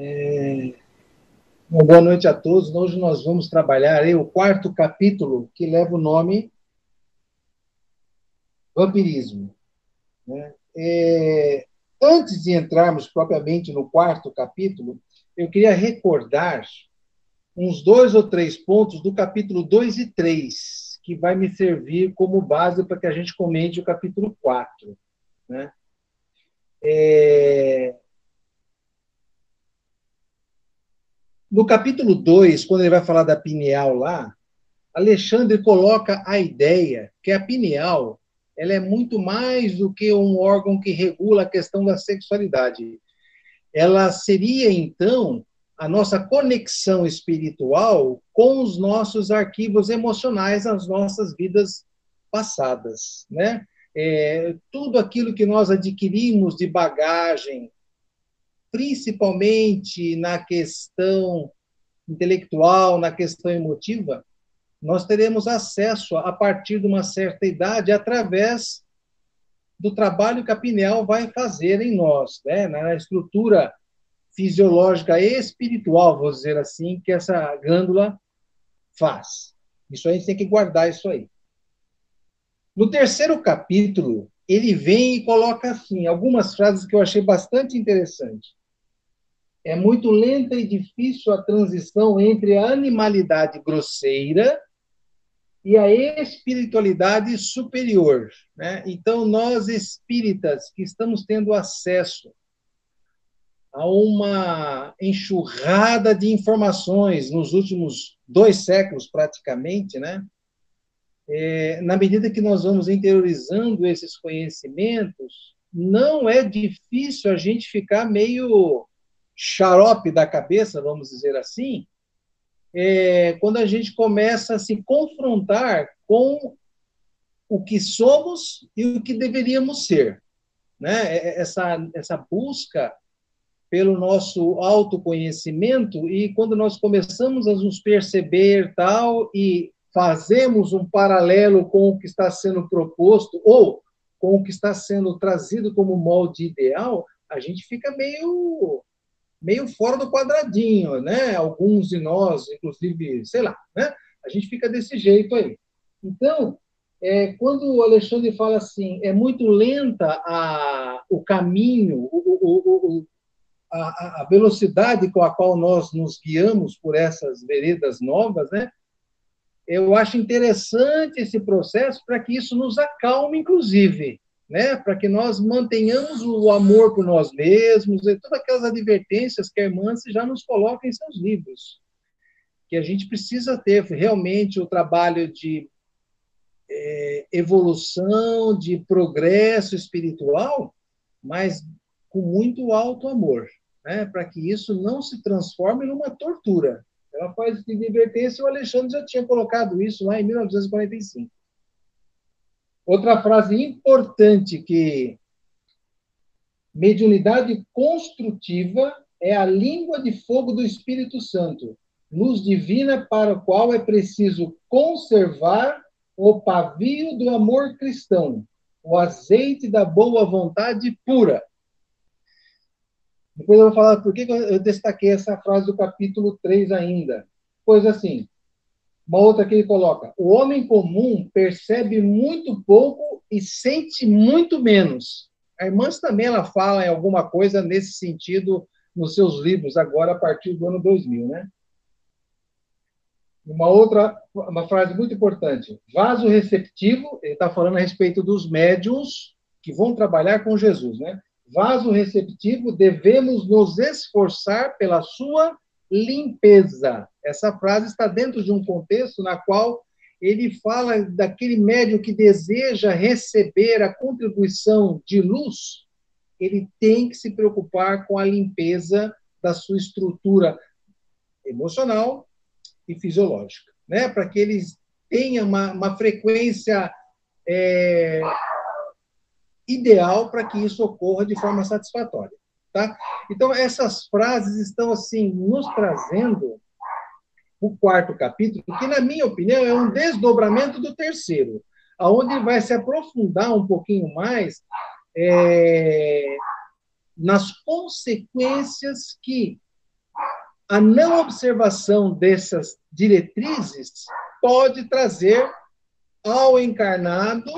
É... Uma boa noite a todos. Hoje nós vamos trabalhar aí, o quarto capítulo que leva o nome Vampirismo. Né? É... Antes de entrarmos propriamente no quarto capítulo, eu queria recordar uns dois ou três pontos do capítulo 2 e 3, que vai me servir como base para que a gente comente o capítulo 4. Né? É... No capítulo 2, quando ele vai falar da pineal lá, Alexandre coloca a ideia que a pineal ela é muito mais do que um órgão que regula a questão da sexualidade. Ela seria, então, a nossa conexão espiritual com os nossos arquivos emocionais, as nossas vidas passadas, né? É, tudo aquilo que nós adquirimos de bagagem, principalmente na questão intelectual, na questão emotiva, nós teremos acesso a partir de uma certa idade através do trabalho que a pineal vai fazer em nós, né? na estrutura fisiológica e espiritual, vou dizer assim, que essa glândula faz. Isso a gente tem que guardar isso aí. No terceiro capítulo, ele vem e coloca assim algumas frases que eu achei bastante interessantes. É muito lenta e difícil a transição entre a animalidade grosseira e a espiritualidade superior. Né? Então, nós espíritas que estamos tendo acesso a uma enxurrada de informações nos últimos dois séculos, praticamente, né? É, na medida que nós vamos interiorizando esses conhecimentos, não é difícil a gente ficar meio xarope da cabeça, vamos dizer assim, é, quando a gente começa a se confrontar com o que somos e o que deveríamos ser. Né? É, é, essa, essa busca pelo nosso autoconhecimento e quando nós começamos a nos perceber tal e fazemos um paralelo com o que está sendo proposto ou com o que está sendo trazido como molde ideal, a gente fica meio meio fora do quadradinho, né? Alguns de nós, inclusive, sei lá, né? A gente fica desse jeito aí. Então, é, quando o Alexandre fala assim, é muito lenta a, o caminho, o, o, o, a, a, velocidade com a qual nós nos guiamos por essas veredas novas, né? Eu acho interessante esse processo para que isso nos acalme, inclusive, né? para que nós mantenhamos o amor por nós mesmos e todas aquelas advertências que a irmã já nos coloca em seus livros. Que a gente precisa ter realmente o trabalho de é, evolução, de progresso espiritual, mas com muito alto amor, né? para que isso não se transforme numa tortura. Ela faz de advertência, o Alexandre já tinha colocado isso lá em 1945. Outra frase importante que mediunidade construtiva é a língua de fogo do Espírito Santo, luz divina para o qual é preciso conservar o pavio do amor cristão, o azeite da boa vontade pura. Depois eu vou falar por que eu destaquei essa frase do capítulo 3 ainda. Pois assim, uma outra que ele coloca: o homem comum percebe muito pouco e sente muito menos. A irmã também ela fala em alguma coisa nesse sentido nos seus livros, agora a partir do ano 2000, né? Uma outra, uma frase muito importante: vaso receptivo, ele está falando a respeito dos médiums que vão trabalhar com Jesus, né? Vaso receptivo, devemos nos esforçar pela sua limpeza. Essa frase está dentro de um contexto na qual ele fala daquele médium que deseja receber a contribuição de luz, ele tem que se preocupar com a limpeza da sua estrutura emocional e fisiológica, né? Para que ele tenha uma, uma frequência é, ideal para que isso ocorra de forma satisfatória. Tá? Então, essas frases estão, assim, nos trazendo o quarto capítulo, que, na minha opinião, é um desdobramento do terceiro, aonde vai se aprofundar um pouquinho mais é, nas consequências que a não observação dessas diretrizes pode trazer ao encarnado,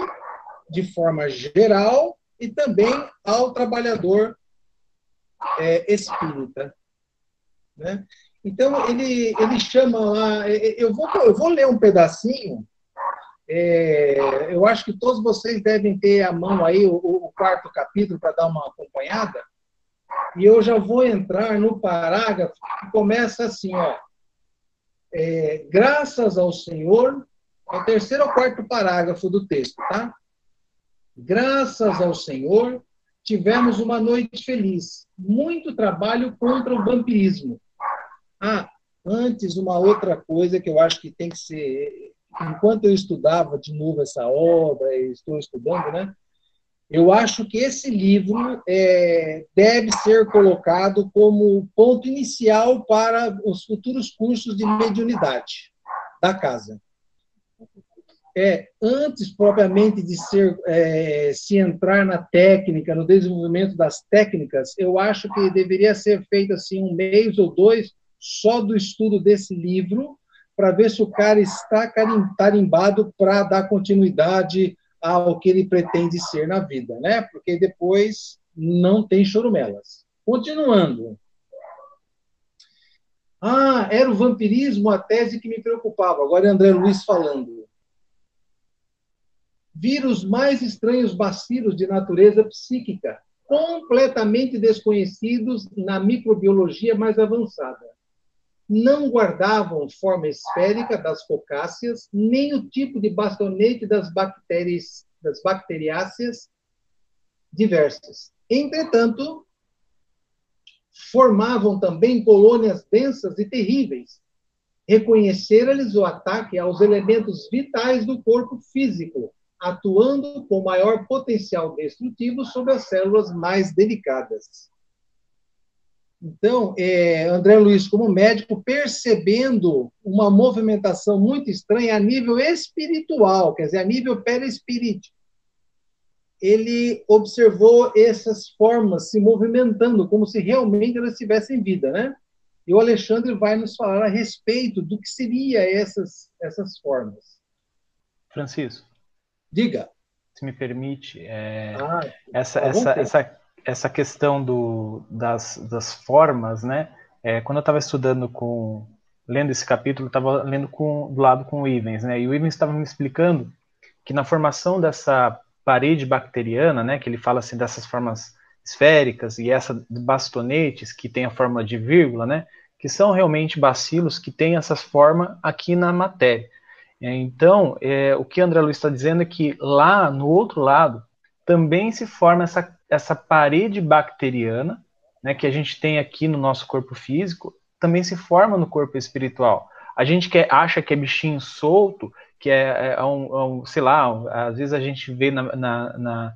de forma geral, e também ao trabalhador é, espírita. Né? Então, ele, ele chama lá. Eu vou, eu vou ler um pedacinho. É, eu acho que todos vocês devem ter à mão aí o, o quarto capítulo para dar uma acompanhada. E eu já vou entrar no parágrafo que começa assim, ó. É, graças ao Senhor, é o terceiro ou quarto parágrafo do texto, tá? Graças ao Senhor, tivemos uma noite feliz. Muito trabalho contra o vampirismo. Ah, antes, uma outra coisa que eu acho que tem que ser. Enquanto eu estudava de novo essa obra, estou estudando, né? Eu acho que esse livro é, deve ser colocado como ponto inicial para os futuros cursos de mediunidade da casa. É, antes propriamente de ser é, se entrar na técnica, no desenvolvimento das técnicas, eu acho que deveria ser feito assim um mês ou dois só do estudo desse livro para ver se o cara está carimbado para dar continuidade ao que ele pretende ser na vida, né? Porque depois não tem chorumelas. Continuando. Ah, era o vampirismo a tese que me preocupava. Agora é André Luiz falando. Vírus mais estranhos bacilos de natureza psíquica, completamente desconhecidos na microbiologia mais avançada não guardavam forma esférica das focáceas, nem o tipo de bastonete das bactérias, das bacteriáceas diversas. Entretanto, formavam também colônias densas e terríveis. Reconheceram-lhes o ataque aos elementos vitais do corpo físico, atuando com maior potencial destrutivo sobre as células mais delicadas. Então, é, André Luiz, como médico, percebendo uma movimentação muito estranha a nível espiritual, quer dizer, a nível perispirítico, ele observou essas formas se movimentando como se realmente elas tivessem vida, né? E o Alexandre vai nos falar a respeito do que seria essas essas formas. Francisco. Diga. Se me permite, é, ah, essa, essa, essa essa questão do, das, das formas, né? É, quando eu estava estudando com lendo esse capítulo, estava lendo com, do lado com o Ivens, né? E o Ivens estava me explicando que na formação dessa parede bacteriana, né? Que ele fala assim dessas formas esféricas e essa de bastonetes que tem a forma de vírgula, né? Que são realmente bacilos que têm essas formas aqui na matéria. É, então, é, o que André Luiz está dizendo é que lá no outro lado também se forma essa essa parede bacteriana, né, que a gente tem aqui no nosso corpo físico, também se forma no corpo espiritual. A gente que acha que é bichinho solto, que é, é, um, é um, sei lá, às vezes a gente vê na, na, na,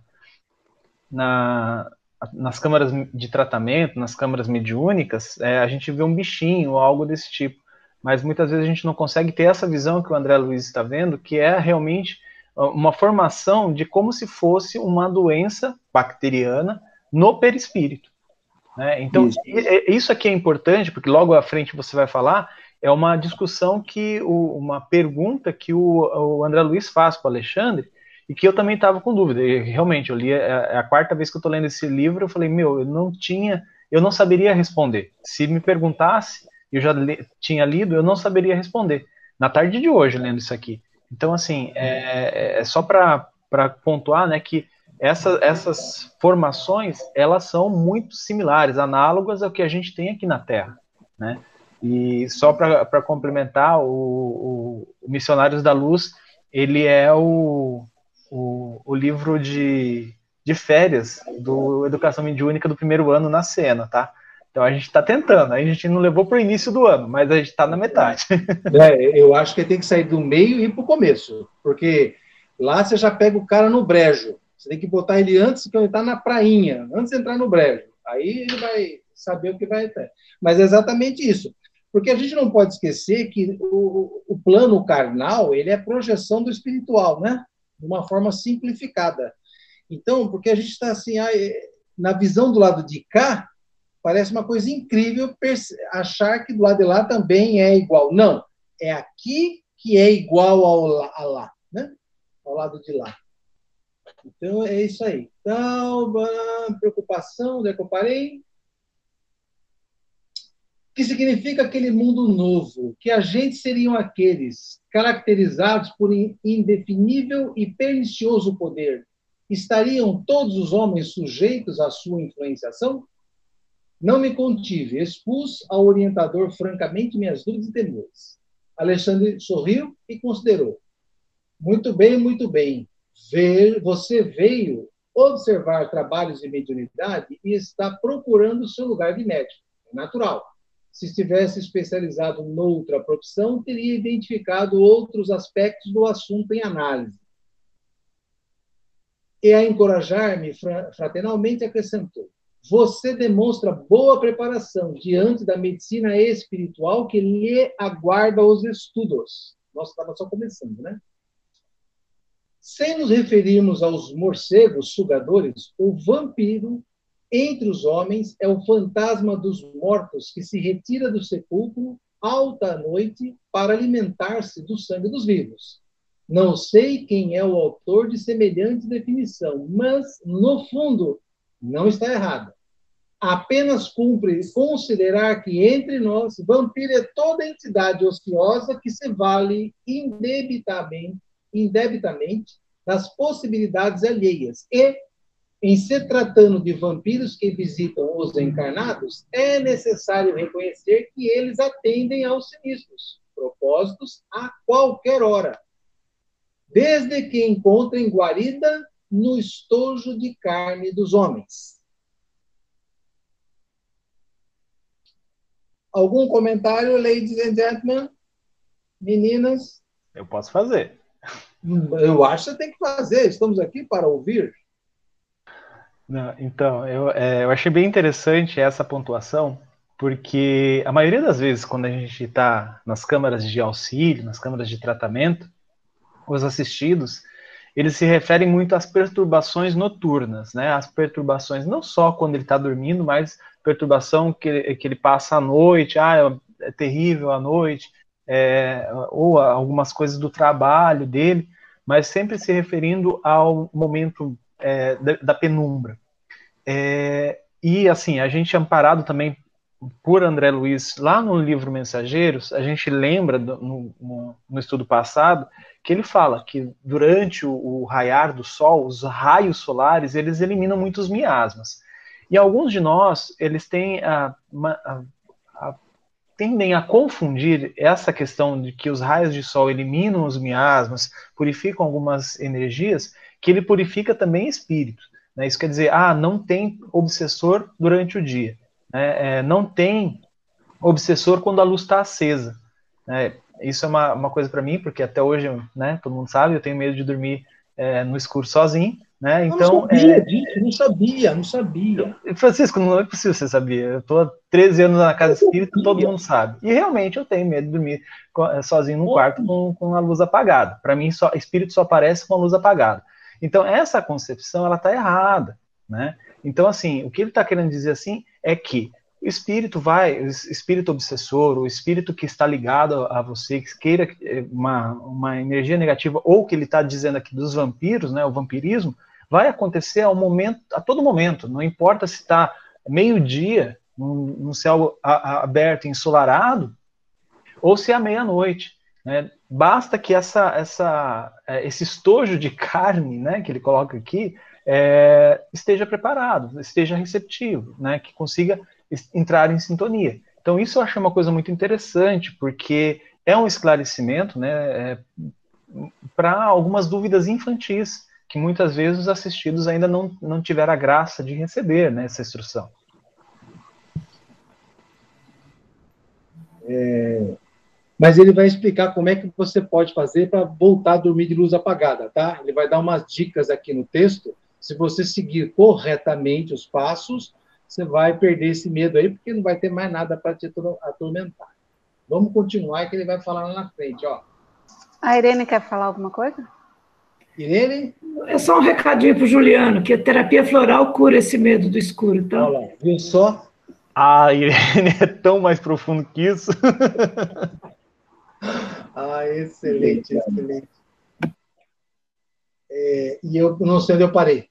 na nas câmaras de tratamento, nas câmaras mediúnicas, é, a gente vê um bichinho ou algo desse tipo. Mas muitas vezes a gente não consegue ter essa visão que o André Luiz está vendo, que é realmente uma formação de como se fosse uma doença bacteriana no perispírito. Né? Então, isso. isso aqui é importante, porque logo à frente você vai falar, é uma discussão que, o, uma pergunta que o, o André Luiz faz para o Alexandre, e que eu também estava com dúvida. E, realmente, eu li, é, é a quarta vez que eu estou lendo esse livro, eu falei, meu, eu não tinha, eu não saberia responder. Se me perguntasse, eu já li, tinha lido, eu não saberia responder. Na tarde de hoje, lendo isso aqui. Então, assim, é, é só para pontuar né, que essa, essas formações elas são muito similares, análogas ao que a gente tem aqui na Terra. Né? E só para complementar, o, o, o, Missionários da Luz ele é o, o, o livro de, de férias do Educação Mediúnica do primeiro ano na cena, tá? Então a gente está tentando, a gente não levou para o início do ano, mas a gente está na metade. É, eu acho que tem que sair do meio e ir para o começo, porque lá você já pega o cara no brejo. Você tem que botar ele antes que ele está na prainha, antes de entrar no brejo. Aí ele vai saber o que vai ter. Mas é exatamente isso. Porque a gente não pode esquecer que o, o plano carnal ele é projeção do espiritual, né? De uma forma simplificada. Então, porque a gente está assim, na visão do lado de cá, parece uma coisa incrível achar que do lado de lá também é igual. Não, é aqui que é igual ao a lá, né? Ao lado de lá. Então é isso aí. Então, preocupação, onde é que eu parei? que significa aquele mundo novo, que agentes seriam aqueles caracterizados por indefinível e pernicioso poder. Estariam todos os homens sujeitos à sua influenciação? Não me contive, expus ao orientador francamente minhas dúvidas e temores. Alexandre sorriu e considerou. Muito bem, muito bem. Ver, você veio observar trabalhos de mediunidade e está procurando seu lugar de médico. É natural se estivesse especializado noutra profissão, teria identificado outros aspectos do assunto em análise. E a encorajar-me fraternalmente acrescentou: Você demonstra boa preparação diante da medicina espiritual que lhe aguarda os estudos. Nós estava só começando, né? Sem nos referirmos aos morcegos sugadores, o vampiro entre os homens é o fantasma dos mortos que se retira do sepulcro alta noite para alimentar-se do sangue dos vivos. Não sei quem é o autor de semelhante definição, mas, no fundo, não está errada. Apenas cumpre considerar que entre nós, vampiro é toda entidade ociosa que se vale indebitamente, indebitamente das possibilidades alheias e em se tratando de vampiros que visitam os encarnados, é necessário reconhecer que eles atendem aos sinistros, propósitos a qualquer hora, desde que encontrem guarida no estojo de carne dos homens. Algum comentário, ladies and gentlemen? Meninas? Eu posso fazer. Eu acho que você tem que fazer. Estamos aqui para ouvir. Não, então, eu, é, eu achei bem interessante essa pontuação, porque a maioria das vezes, quando a gente está nas câmaras de auxílio, nas câmaras de tratamento, os assistidos, eles se referem muito às perturbações noturnas, né? As perturbações não só quando ele está dormindo, mas perturbação que, que ele passa à noite, ah, é, terrível à noite, é, ou algumas coisas do trabalho dele, mas sempre se referindo ao momento é, da, da, penumbra. É, e assim, a gente é amparado também por André Luiz, lá no livro Mensageiros, a gente lembra do, no, no, no, estudo passado que ele fala que durante o, o, raiar do sol, os raios solares, eles eliminam muitos miasmas. E alguns de nós, eles têm a, a, a, tendem a confundir essa questão de que os raios de sol eliminam os miasmas, purificam algumas energias, que ele purifica também espíritos. Né? Isso quer dizer, ah, não tem obsessor durante o dia. Né? É, não tem obsessor quando a luz está acesa. Né? Isso é uma, uma coisa para mim, porque até hoje, né, todo mundo sabe, eu tenho medo de dormir é, no escuro sozinho. Né? Então, não sabia é... disso, não sabia, não sabia. Francisco, não é possível você sabia. Eu estou há 13 anos na casa espírita, todo mundo sabe. E realmente eu tenho medo de dormir é, sozinho num quarto com, com a luz apagada. Para mim, só, espírito só aparece com a luz apagada. Então, essa concepção, ela está errada, né? Então, assim, o que ele está querendo dizer, assim, é que o espírito vai, o espírito obsessor, o espírito que está ligado a você, que queira eh, uma, uma energia negativa, ou que ele está dizendo aqui dos vampiros, né, o vampirismo, vai acontecer ao momento, a todo momento, não importa se está meio-dia, no céu aberto, ensolarado, ou se é meia-noite. Né? Basta que essa, essa, é, esse estojo de carne né, que ele coloca aqui é, esteja preparado, esteja receptivo, né, que consiga entrar em sintonia. Então, isso eu achei uma coisa muito interessante, porque é um esclarecimento né, é, para algumas dúvidas infantis, que muitas vezes os assistidos ainda não, não tiveram a graça de receber né, essa instrução. É, mas ele vai explicar como é que você pode fazer para voltar a dormir de luz apagada, tá? Ele vai dar umas dicas aqui no texto. Se você seguir corretamente os passos, você vai perder esse medo aí, porque não vai ter mais nada para te atormentar. Vamos continuar que ele vai falar lá na frente, ó. A Irene quer falar alguma coisa? Irene? É só um recadinho para o Juliano, que a terapia floral cura esse medo do escuro, tá? Olha lá, viu só? Ah, Irene é tão mais profundo que isso. ah, excelente, excelente. É, e eu não sei onde eu parei.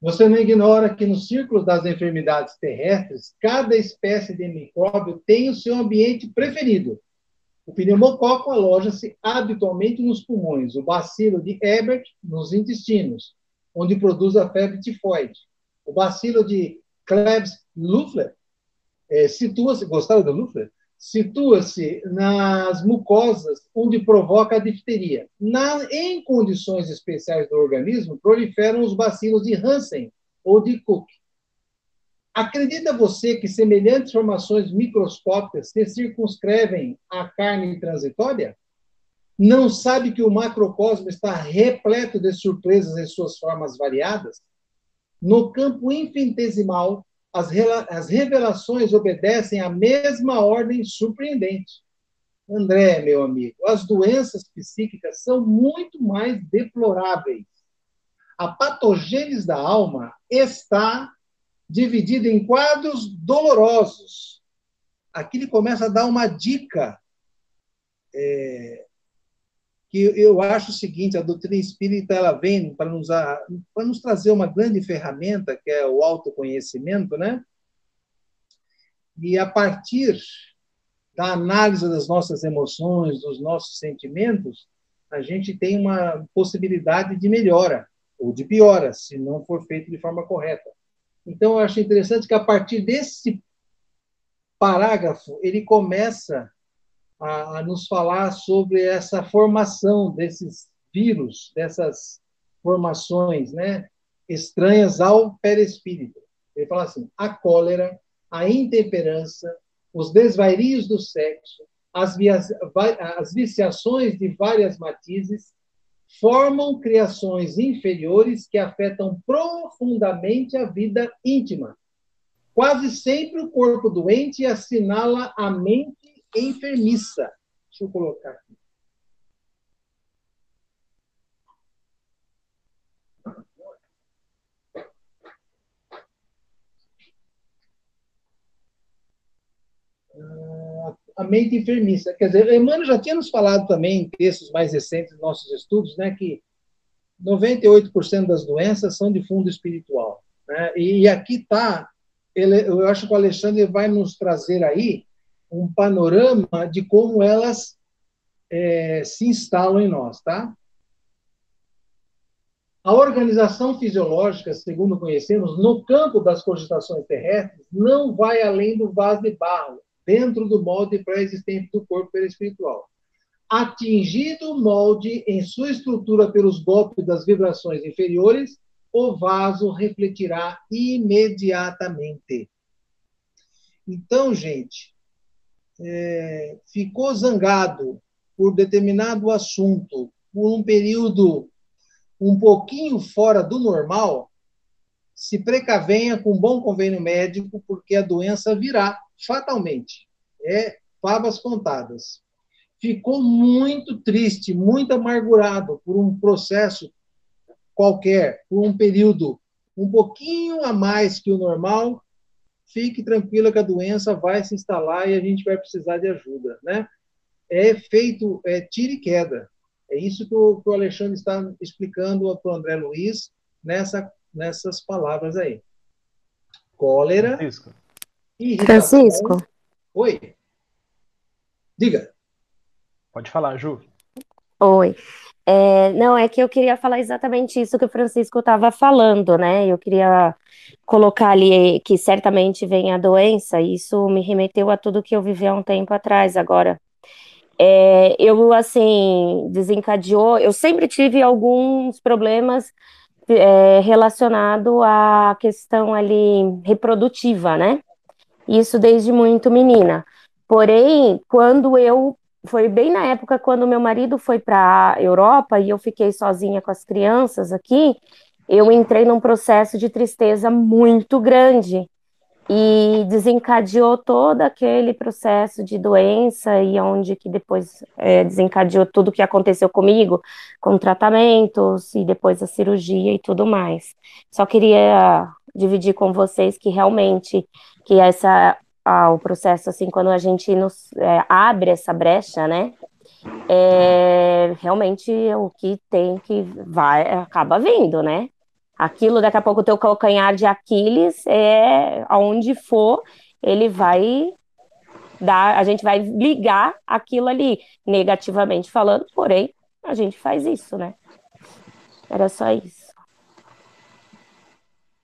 Você não ignora que no círculo das enfermidades terrestres, cada espécie de micróbio tem o seu ambiente preferido. O pneumococo aloja-se habitualmente nos pulmões, o bacilo de Ebert nos intestinos, onde produz a febre tifoide. O bacilo de Klebs-Luffler é, situa-se, gostaram do Luffler? Situa-se nas mucosas, onde provoca a difteria. Na, em condições especiais do organismo, proliferam os bacilos de Hansen ou de Cook. Acredita você que semelhantes formações microscópicas se circunscrevem à carne transitória? Não sabe que o macrocosmo está repleto de surpresas em suas formas variadas? No campo infinitesimal, as, as revelações obedecem à mesma ordem surpreendente. André, meu amigo, as doenças psíquicas são muito mais deploráveis. A patogênese da alma está dividida em quadros dolorosos. Aqui ele começa a dar uma dica é, que eu acho o seguinte, a doutrina espírita ela vem para nos, para nos trazer uma grande ferramenta, que é o autoconhecimento, né? E a partir da análise das nossas emoções, dos nossos sentimentos, a gente tem uma possibilidade de melhora ou de piora, se não for feito de forma correta. Então, eu acho interessante que a partir desse parágrafo, ele começa a, a nos falar sobre essa formação desses vírus, dessas formações né, estranhas ao perispírito. Ele fala assim: a cólera, a intemperança, os desvarios do sexo, as, via, as viciações de várias matizes formam criações inferiores que afetam profundamente a vida íntima. Quase sempre o corpo doente assinala a mente enfermiça. Deixa eu colocar aqui. Ah, a mente enfermiça. Quer dizer, Emmanuel já tinha nos falado também em textos mais recentes dos nossos estudos, né, que 98% das doenças são de fundo espiritual. Né? E aqui está, eu acho que o Alexandre vai nos trazer aí um panorama de como elas é, se instalam em nós, tá? A organização fisiológica, segundo conhecemos, no campo das cogitações terrestres, não vai além do vaso de barro, dentro do molde pré-existente do corpo perispiritual. Atingido o molde em sua estrutura pelos golpes das vibrações inferiores, o vaso refletirá imediatamente. Então, gente, é, ficou zangado por determinado assunto por um período um pouquinho fora do normal, se precavenha com um bom convênio médico, porque a doença virá fatalmente. É favas contadas. Ficou muito triste, muito amargurado por um processo qualquer, por um período um pouquinho a mais que o normal, fique tranquila que a doença vai se instalar e a gente vai precisar de ajuda, né? É feito é, tira e queda. É isso que o, que o Alexandre está explicando para o André Luiz nessa, nessas palavras aí. Cólera. Francisco. Irritação. Francisco. Oi. Diga. Pode falar, Ju. Oi. É, não, é que eu queria falar exatamente isso que o Francisco estava falando, né? Eu queria colocar ali que certamente vem a doença, e isso me remeteu a tudo que eu vivi há um tempo atrás agora. É, eu, assim, desencadeou, eu sempre tive alguns problemas é, relacionados à questão ali reprodutiva, né? Isso desde muito menina. Porém, quando eu foi bem na época quando meu marido foi para a Europa e eu fiquei sozinha com as crianças aqui, eu entrei num processo de tristeza muito grande e desencadeou todo aquele processo de doença e onde que depois é, desencadeou tudo o que aconteceu comigo, com tratamentos e depois a cirurgia e tudo mais. Só queria dividir com vocês que realmente que essa ah, o processo assim quando a gente nos é, abre essa brecha, né? É, realmente o que tem que vai acaba vindo, né? Aquilo daqui a pouco o teu calcanhar de Aquiles é aonde for, ele vai dar, a gente vai ligar aquilo ali negativamente falando, porém a gente faz isso, né? Era só isso.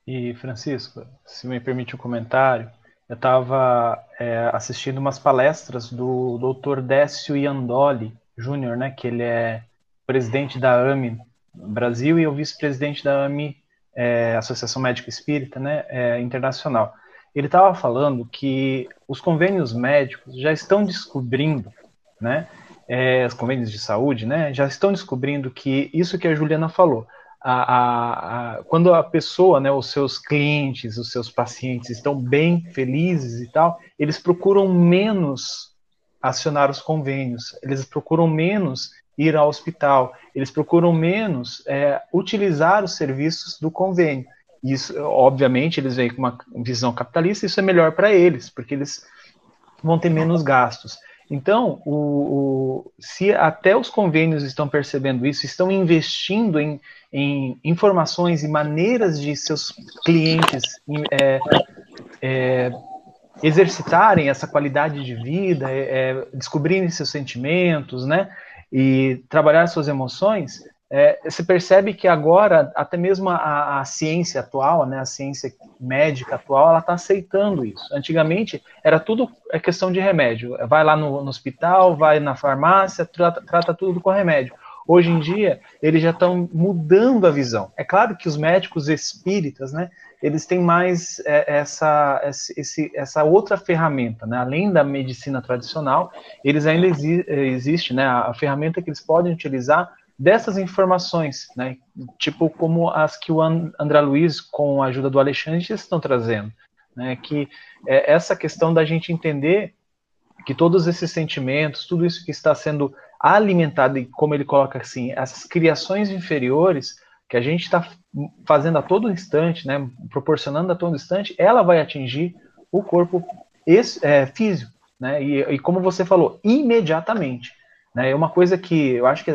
E Francisco, se me permite um comentário, eu estava é, assistindo umas palestras do Dr. Décio Iandoli Júnior, né, que ele é presidente da AMI Brasil e o vice-presidente da AMI, é, Associação Médica Espírita, né, é, internacional. Ele estava falando que os convênios médicos já estão descobrindo, né, é, os convênios de saúde, né, já estão descobrindo que isso que a Juliana falou, a, a, a, quando a pessoa, né, os seus clientes, os seus pacientes estão bem, felizes e tal, eles procuram menos acionar os convênios, eles procuram menos ir ao hospital, eles procuram menos é, utilizar os serviços do convênio. Isso, obviamente, eles vêm com uma visão capitalista, isso é melhor para eles, porque eles vão ter menos gastos. Então, o, o, se até os convênios estão percebendo isso, estão investindo em, em informações e maneiras de seus clientes é, é, exercitarem essa qualidade de vida, é, é, descobrirem seus sentimentos, né, e trabalhar suas emoções, é, você percebe que agora até mesmo a, a, ciência atual, né, a ciência médica atual, ela está aceitando isso. Antigamente era tudo é questão de remédio. Vai lá no, no hospital, vai na farmácia, trata, trata tudo com remédio. Hoje em dia eles já estão mudando a visão. É claro que os médicos espíritas, né, eles têm mais é, essa, esse, essa outra ferramenta, né? além da medicina tradicional, eles ainda exi existe, né, a ferramenta que eles podem utilizar dessas informações, né? Tipo como as que o André Luiz, com a ajuda do Alexandre, estão trazendo, né? Que é essa questão da gente entender que todos esses sentimentos, tudo isso que está sendo alimentado e como ele coloca assim, essas criações inferiores que a gente está fazendo a todo instante, né? Proporcionando a todo instante, ela vai atingir o corpo é, físico, né? E, e como você falou, imediatamente. Né? É uma coisa que eu acho que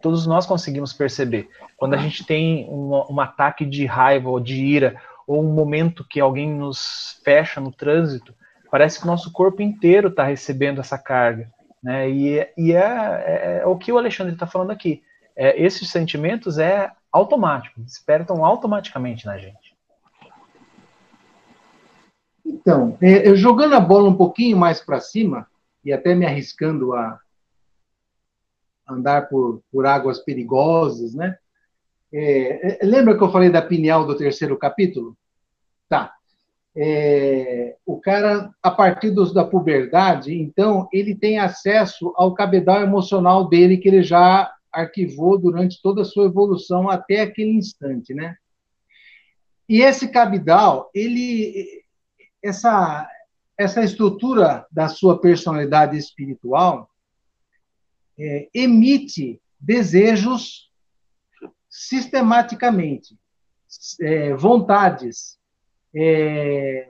todos nós conseguimos perceber. Quando a gente tem um, um ataque de raiva ou de ira, ou um momento que alguém nos fecha no trânsito, parece que o nosso corpo inteiro está recebendo essa carga. Né? E, e é, é, é, o que o Alexandre está falando aqui. É, esses sentimentos é automático, despertam automaticamente na gente. Então, é, jogando a bola um pouquinho mais para cima, e até me arriscando a, andar por, por águas perigosas, né? É, é, lembra que eu falei da pineal do terceiro capítulo? Tá. É, o cara, a partir dos, da puberdade, então, ele tem acesso ao cabedal emocional dele, que ele já arquivou durante toda a sua evolução até aquele instante, né? E esse cabedal, ele, essa, essa estrutura da sua personalidade espiritual, é, emite desejos sistematicamente, é, vontades. É,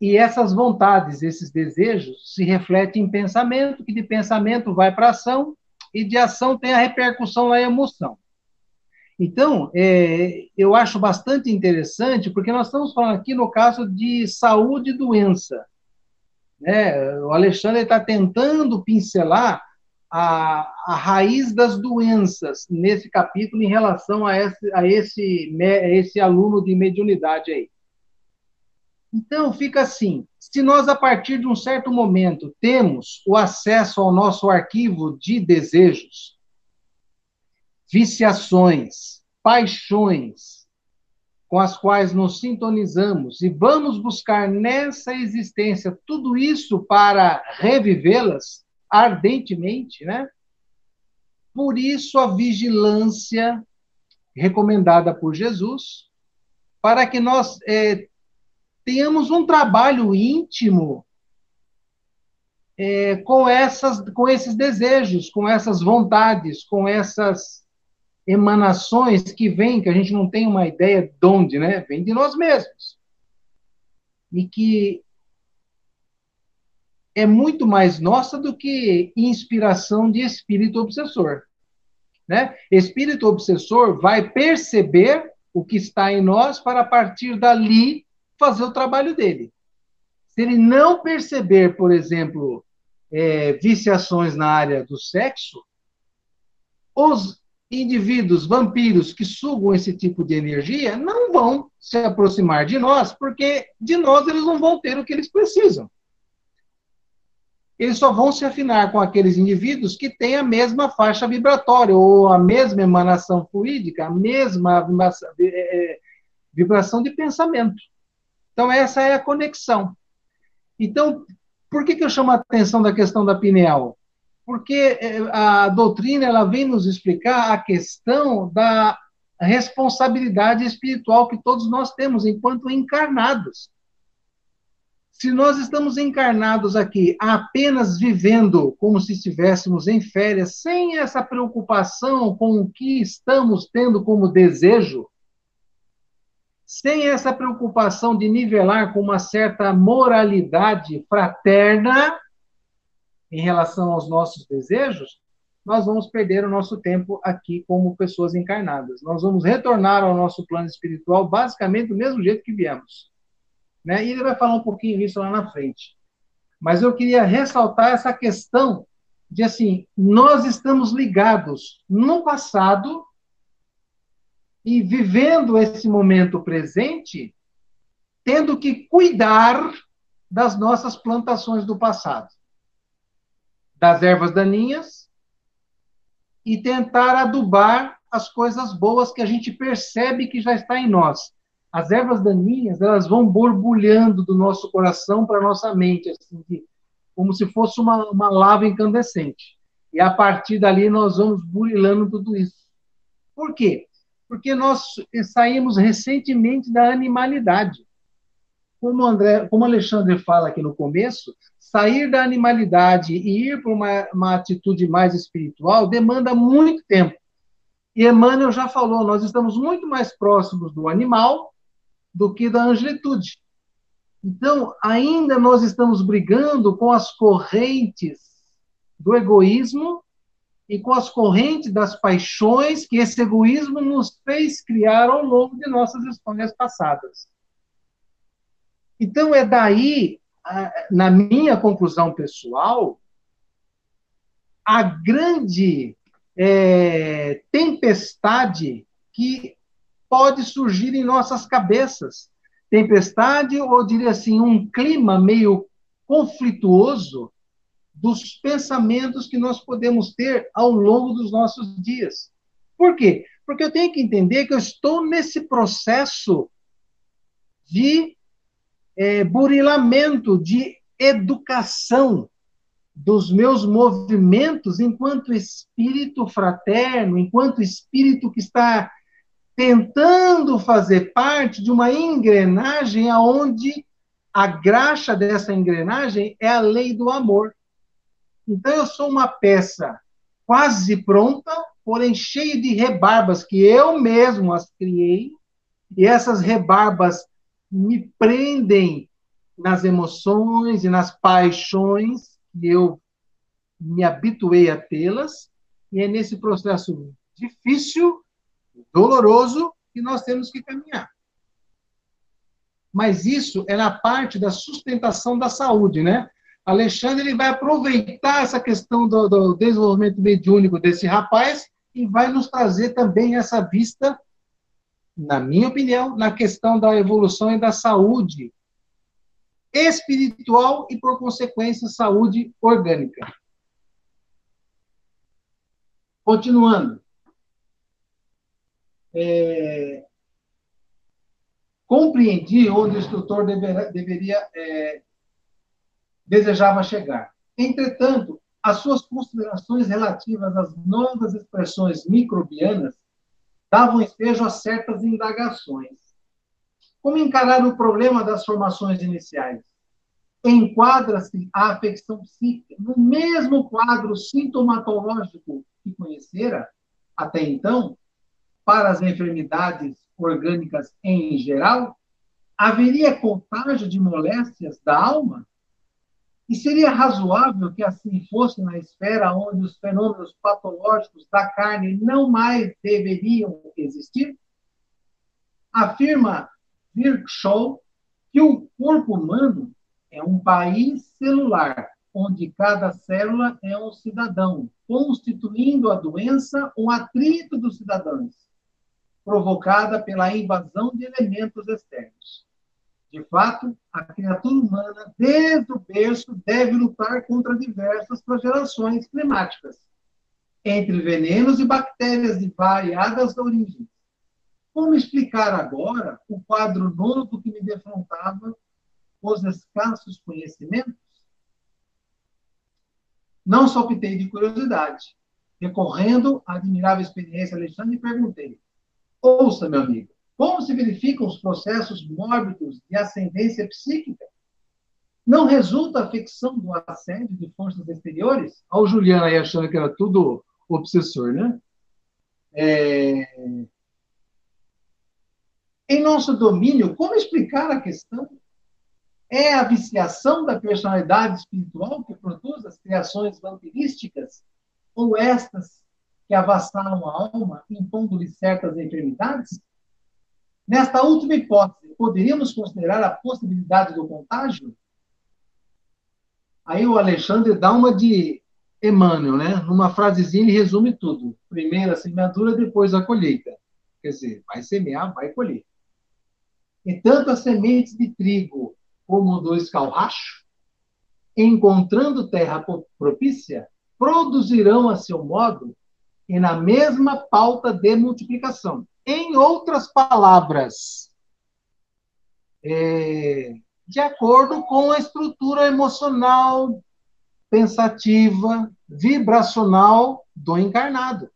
e essas vontades, esses desejos, se refletem em pensamento, que de pensamento vai para ação, e de ação tem a repercussão na emoção. Então, é, eu acho bastante interessante, porque nós estamos falando aqui no caso de saúde e doença. Né? O Alexandre está tentando pincelar a, a raiz das doenças nesse capítulo em relação a esse, a esse, a esse aluno de mediunidade aí. Então, fica assim: se nós, a partir de um certo momento, temos o acesso ao nosso arquivo de desejos, viciações, paixões, com as quais nos sintonizamos e vamos buscar nessa existência tudo isso para revivê-las, ardentemente, né? Por isso a vigilância recomendada por Jesus, para que nós é, tenhamos um trabalho íntimo é, com essas, com esses desejos, com essas vontades, com essas emanações que vêm, que a gente não tem uma ideia de onde, né? Vem de nós mesmos. e que é muito mais nossa do que inspiração de espírito obsessor. Né? Espírito obsessor vai perceber o que está em nós para, a partir dali, fazer o trabalho dele. Se ele não perceber, por exemplo, é, viciações na área do sexo, os indivíduos vampiros que sugam esse tipo de energia não vão se aproximar de nós, porque de nós eles não vão ter o que eles precisam eles só vão se afinar com aqueles indivíduos que têm a mesma faixa vibratória, ou a mesma emanação fluídica, a mesma é, vibração de pensamento. Então, essa é a conexão. Então, por que, que eu chamo a atenção da questão da pineal? Porque é, a doutrina ela vem nos explicar a questão da responsabilidade espiritual que todos nós temos enquanto encarnados. Se nós estamos encarnados aqui apenas vivendo como se estivéssemos em férias, sem essa preocupação com o que estamos tendo como desejo, sem essa preocupação de nivelar com uma certa moralidade fraterna em relação aos nossos desejos, nós vamos perder o nosso tempo aqui como pessoas encarnadas. Nós vamos retornar ao nosso plano espiritual basicamente do mesmo jeito que viemos. Né? E ele vai falar um pouquinho disso lá na frente. Mas eu queria ressaltar essa questão de assim, nós estamos ligados no passado e vivendo esse momento presente, tendo que cuidar das nossas plantações do passado, das ervas daninhas e tentar adubar as coisas boas que a gente percebe que já está em nós as ervas daninhas elas vão borbulhando do nosso coração para nossa mente, assim, como se fosse uma, uma lava incandescente. E a partir dali nós vamos burilando tudo isso. Por quê? Porque nós saímos recentemente da animalidade. Como, André, como Alexandre fala aqui no começo, sair da animalidade e ir para uma, uma atitude mais espiritual demanda muito tempo. E Emmanuel já falou, nós estamos muito mais próximos do animal do que da angelitude. Então, ainda nós estamos brigando com as correntes do egoísmo e com as correntes das paixões que esse egoísmo nos fez criar ao longo de nossas histórias passadas. Então, é daí, na minha conclusão pessoal, a grande é, tempestade que pode surgir em nossas cabeças. Tempestade, ou diria assim, um clima meio conflituoso dos pensamentos que nós podemos ter ao longo dos nossos dias. Por quê? Porque eu tenho que entender que eu estou nesse processo de é, burilamento, de educação dos meus movimentos enquanto espírito fraterno, enquanto espírito que está tentando fazer parte de uma engrenagem aonde a graxa dessa engrenagem é a lei do amor. Então eu sou uma peça quase pronta, porém cheia de rebarbas que eu mesmo as criei, e essas rebarbas me prendem nas emoções e nas paixões que eu me habituei a tê-las, e é nesse processo difícil doloroso que nós temos que caminhar. Mas isso é na parte da sustentação da saúde, né? Alexandre ele vai aproveitar essa questão do, do desenvolvimento mediúnico desse rapaz e vai nos trazer também essa vista, na minha opinião, na questão da evolução e da saúde espiritual e, por consequência, saúde orgânica. Continuando é, compreendi onde o instrutor deveria, é, desejava chegar. Entretanto, as suas considerações relativas às novas expressões microbianas davam espejo a certas indagações. Como encarar o problema das formações iniciais? Enquadra-se a afecção psíquica no mesmo quadro sintomatológico que conhecera até então, para as enfermidades orgânicas em geral, haveria contágio de moléstias da alma? E seria razoável que assim fosse na esfera onde os fenômenos patológicos da carne não mais deveriam existir? Afirma Virchow que o corpo humano é um país celular, onde cada célula é um cidadão, constituindo a doença um atrito dos cidadãos, provocada pela invasão de elementos externos. De fato, a criatura humana, desde o berço, deve lutar contra diversas flagelações climáticas, entre venenos e bactérias de variadas origens. Como explicar agora o quadro novo que me defrontava os escassos conhecimentos? Não só optei de curiosidade. Recorrendo à admirável experiência Alexandre, perguntei: Ouça, meu amigo, como se verificam os processos mórbidos de ascendência psíquica? Não resulta a ficção do assédio de forças exteriores? Olha o Juliano aí achando que era tudo obsessor, né? É... Em nosso domínio, como explicar a questão? É a viciação da personalidade espiritual que produz as criações vampirísticas? Ou estas que avassalam a alma, impondo-lhe certas enfermidades? Nesta última hipótese, poderíamos considerar a possibilidade do contágio? Aí o Alexandre dá uma de Emmanuel, né? Numa frasezinha ele resume tudo. Primeiro a semeadura, depois a colheita. Quer dizer, vai semear, vai colher. E tanto as sementes de trigo como do escalracho, encontrando terra propícia, produzirão a seu modo e na mesma pauta de multiplicação. Em outras palavras, é, de acordo com a estrutura emocional, pensativa, vibracional do encarnado.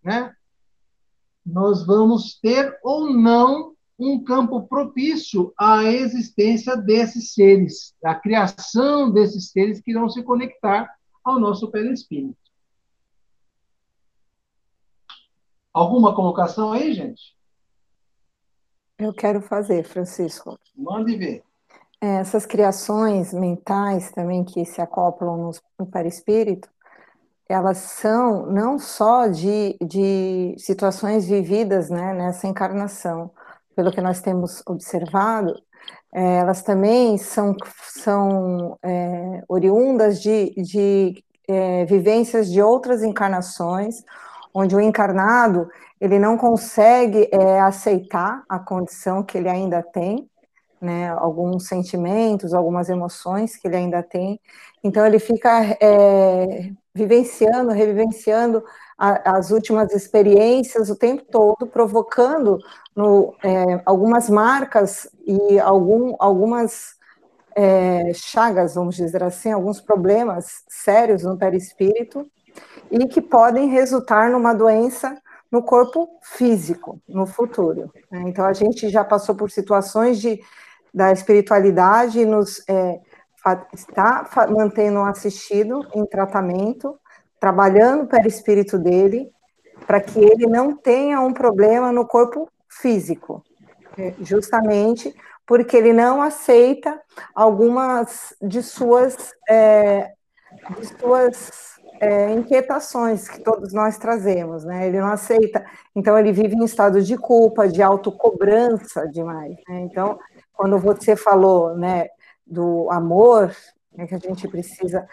Né? Nós vamos ter ou não um campo propício à existência desses seres, à criação desses seres que irão se conectar ao nosso perispírito. Alguma colocação aí, gente? Eu quero fazer, Francisco. Mande ver. É, essas criações mentais também que se acoplam no, no perispírito, elas são não só de, de situações vividas né, nessa encarnação, pelo que nós temos observado, é, elas também são, são é, oriundas de, de é, vivências de outras encarnações onde o encarnado ele não consegue é, aceitar a condição que ele ainda tem, né, alguns sentimentos, algumas emoções que ele ainda tem, então ele fica é, vivenciando, revivenciando a, as últimas experiências o tempo todo, provocando no, é, algumas marcas e algum, algumas é, chagas, vamos dizer assim, alguns problemas sérios no perispírito, e que podem resultar numa doença no corpo físico, no futuro. Né? Então, a gente já passou por situações de, da espiritualidade nos é, está mantendo assistido em tratamento, trabalhando para o espírito dele, para que ele não tenha um problema no corpo físico, é, justamente porque ele não aceita algumas de suas, é, de suas é, inquietações que todos nós trazemos, né? Ele não aceita, então ele vive em estado de culpa, de autocobrança demais. Né? Então, quando você falou, né, do amor, né, que a gente precisa,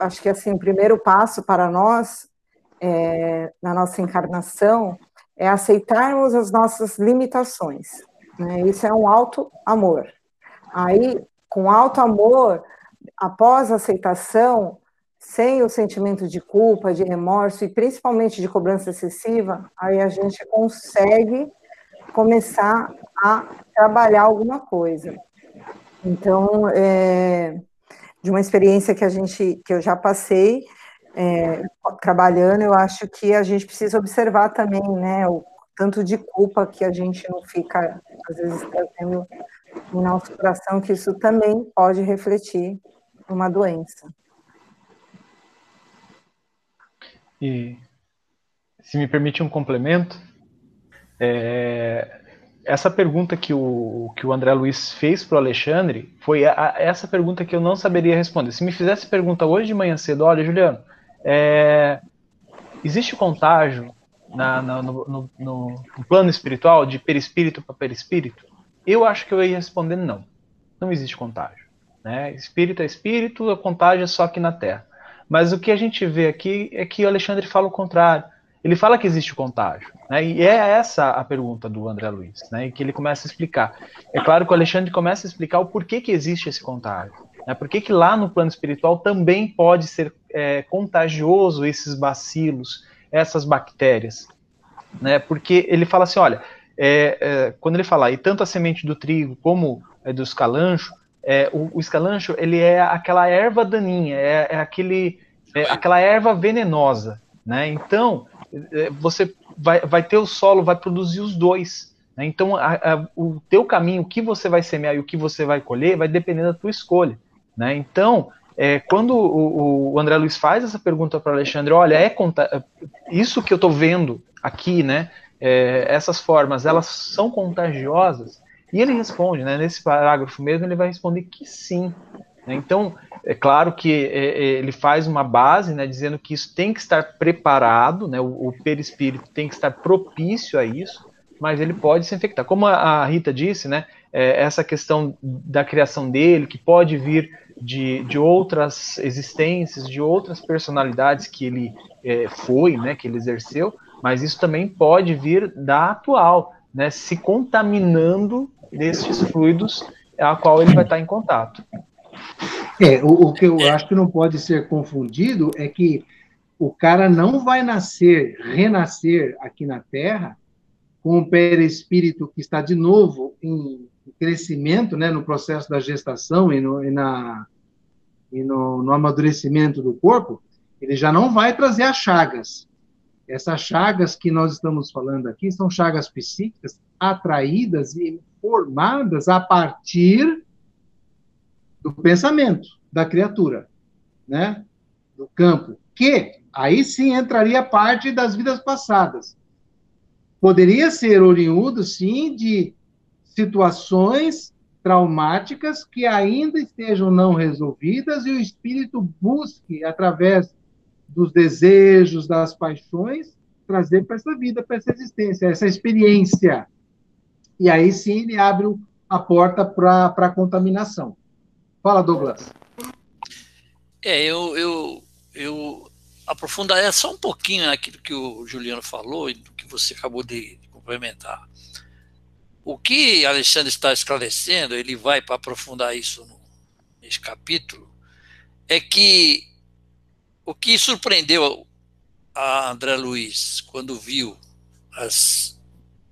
acho que assim, o primeiro passo para nós é, na nossa encarnação é aceitarmos as nossas limitações. Né? Isso é um alto amor. Aí, com alto amor, após a aceitação, sem o sentimento de culpa, de remorso e principalmente de cobrança excessiva, aí a gente consegue começar a trabalhar alguma coisa. Então, é, de uma experiência que a gente, que eu já passei é, trabalhando, eu acho que a gente precisa observar também, né, o tanto de culpa que a gente não fica às vezes trazendo no nosso coração, que isso também pode refletir uma doença. E se me permite um complemento, é, essa pergunta que o, que o André Luiz fez para o Alexandre foi a, a, essa pergunta que eu não saberia responder. Se me fizesse pergunta hoje de manhã cedo, olha, Juliano, é, existe contágio na, na, no, no, no, plano espiritual, de perispírito para perispírito? Eu acho que eu ia responder não. Não existe contágio. Né? Espírito é espírito, a contágio é só aqui na Terra. Mas o que a gente vê aqui é que o Alexandre fala o contrário. Ele fala que existe contágio. Né? E é essa a pergunta do André Luiz, né? E que ele começa a explicar. É claro que o Alexandre começa a explicar o porquê que existe esse contágio. Né? Por que, lá no plano espiritual também pode ser é, contagioso esses bacilos, essas bactérias. Né? Porque ele fala assim: olha, é, é, quando ele fala, e tanto a semente do trigo como é, do escalancho, é, o, o, escalancho ele é aquela erva daninha, é, é aquele, é aquela erva venenosa. Né? Então, você vai, vai ter o solo, vai produzir os dois. Né? Então, a, a, o teu caminho, o que você vai semear e o que você vai colher, vai depender da tua escolha. Né? Então, é, quando o, o, André Luiz faz essa pergunta para Alexandre, olha, é isso que eu estou vendo aqui, né? É, essas formas, elas são contagiosas? E ele responde, né? Nesse parágrafo mesmo, ele vai responder que sim. Né? Então, é claro que é, é, ele faz uma base, né, dizendo que isso tem que estar preparado, né? O, o perispírito tem que estar propício a isso, mas ele pode se infectar. Como a, Rita disse, né? É, essa questão da criação dele, que pode vir de, de outras existências, de outras personalidades que ele é, foi, né, que ele exerceu, mas isso também pode vir da atual, né, se contaminando desses fluidos a qual ele vai estar em contato. É, o, o que eu acho que não pode ser confundido é que o cara não vai nascer, renascer aqui na Terra com o perispírito que está de novo em crescimento, né, no processo da gestação e, no, e, na, e no, no amadurecimento do corpo, ele já não vai trazer as chagas. Essas chagas que nós estamos falando aqui são chagas psíquicas atraídas e formadas a partir do pensamento da criatura, né? Do campo, que aí sim entraria parte das vidas passadas. Poderia ser oriundo, sim, de situações traumáticas que ainda estejam não resolvidas e o espírito busque, através dos desejos, das paixões, trazer para essa vida, para essa existência, essa experiência. E aí sim ele abre a porta para a contaminação. Fala, Douglas. É, eu, eu, eu aprofundar só um pouquinho naquilo que o Juliano falou e do que você acabou de complementar. O que Alexandre está esclarecendo, ele vai para aprofundar isso no, nesse capítulo, é que o que surpreendeu a André Luiz quando viu as,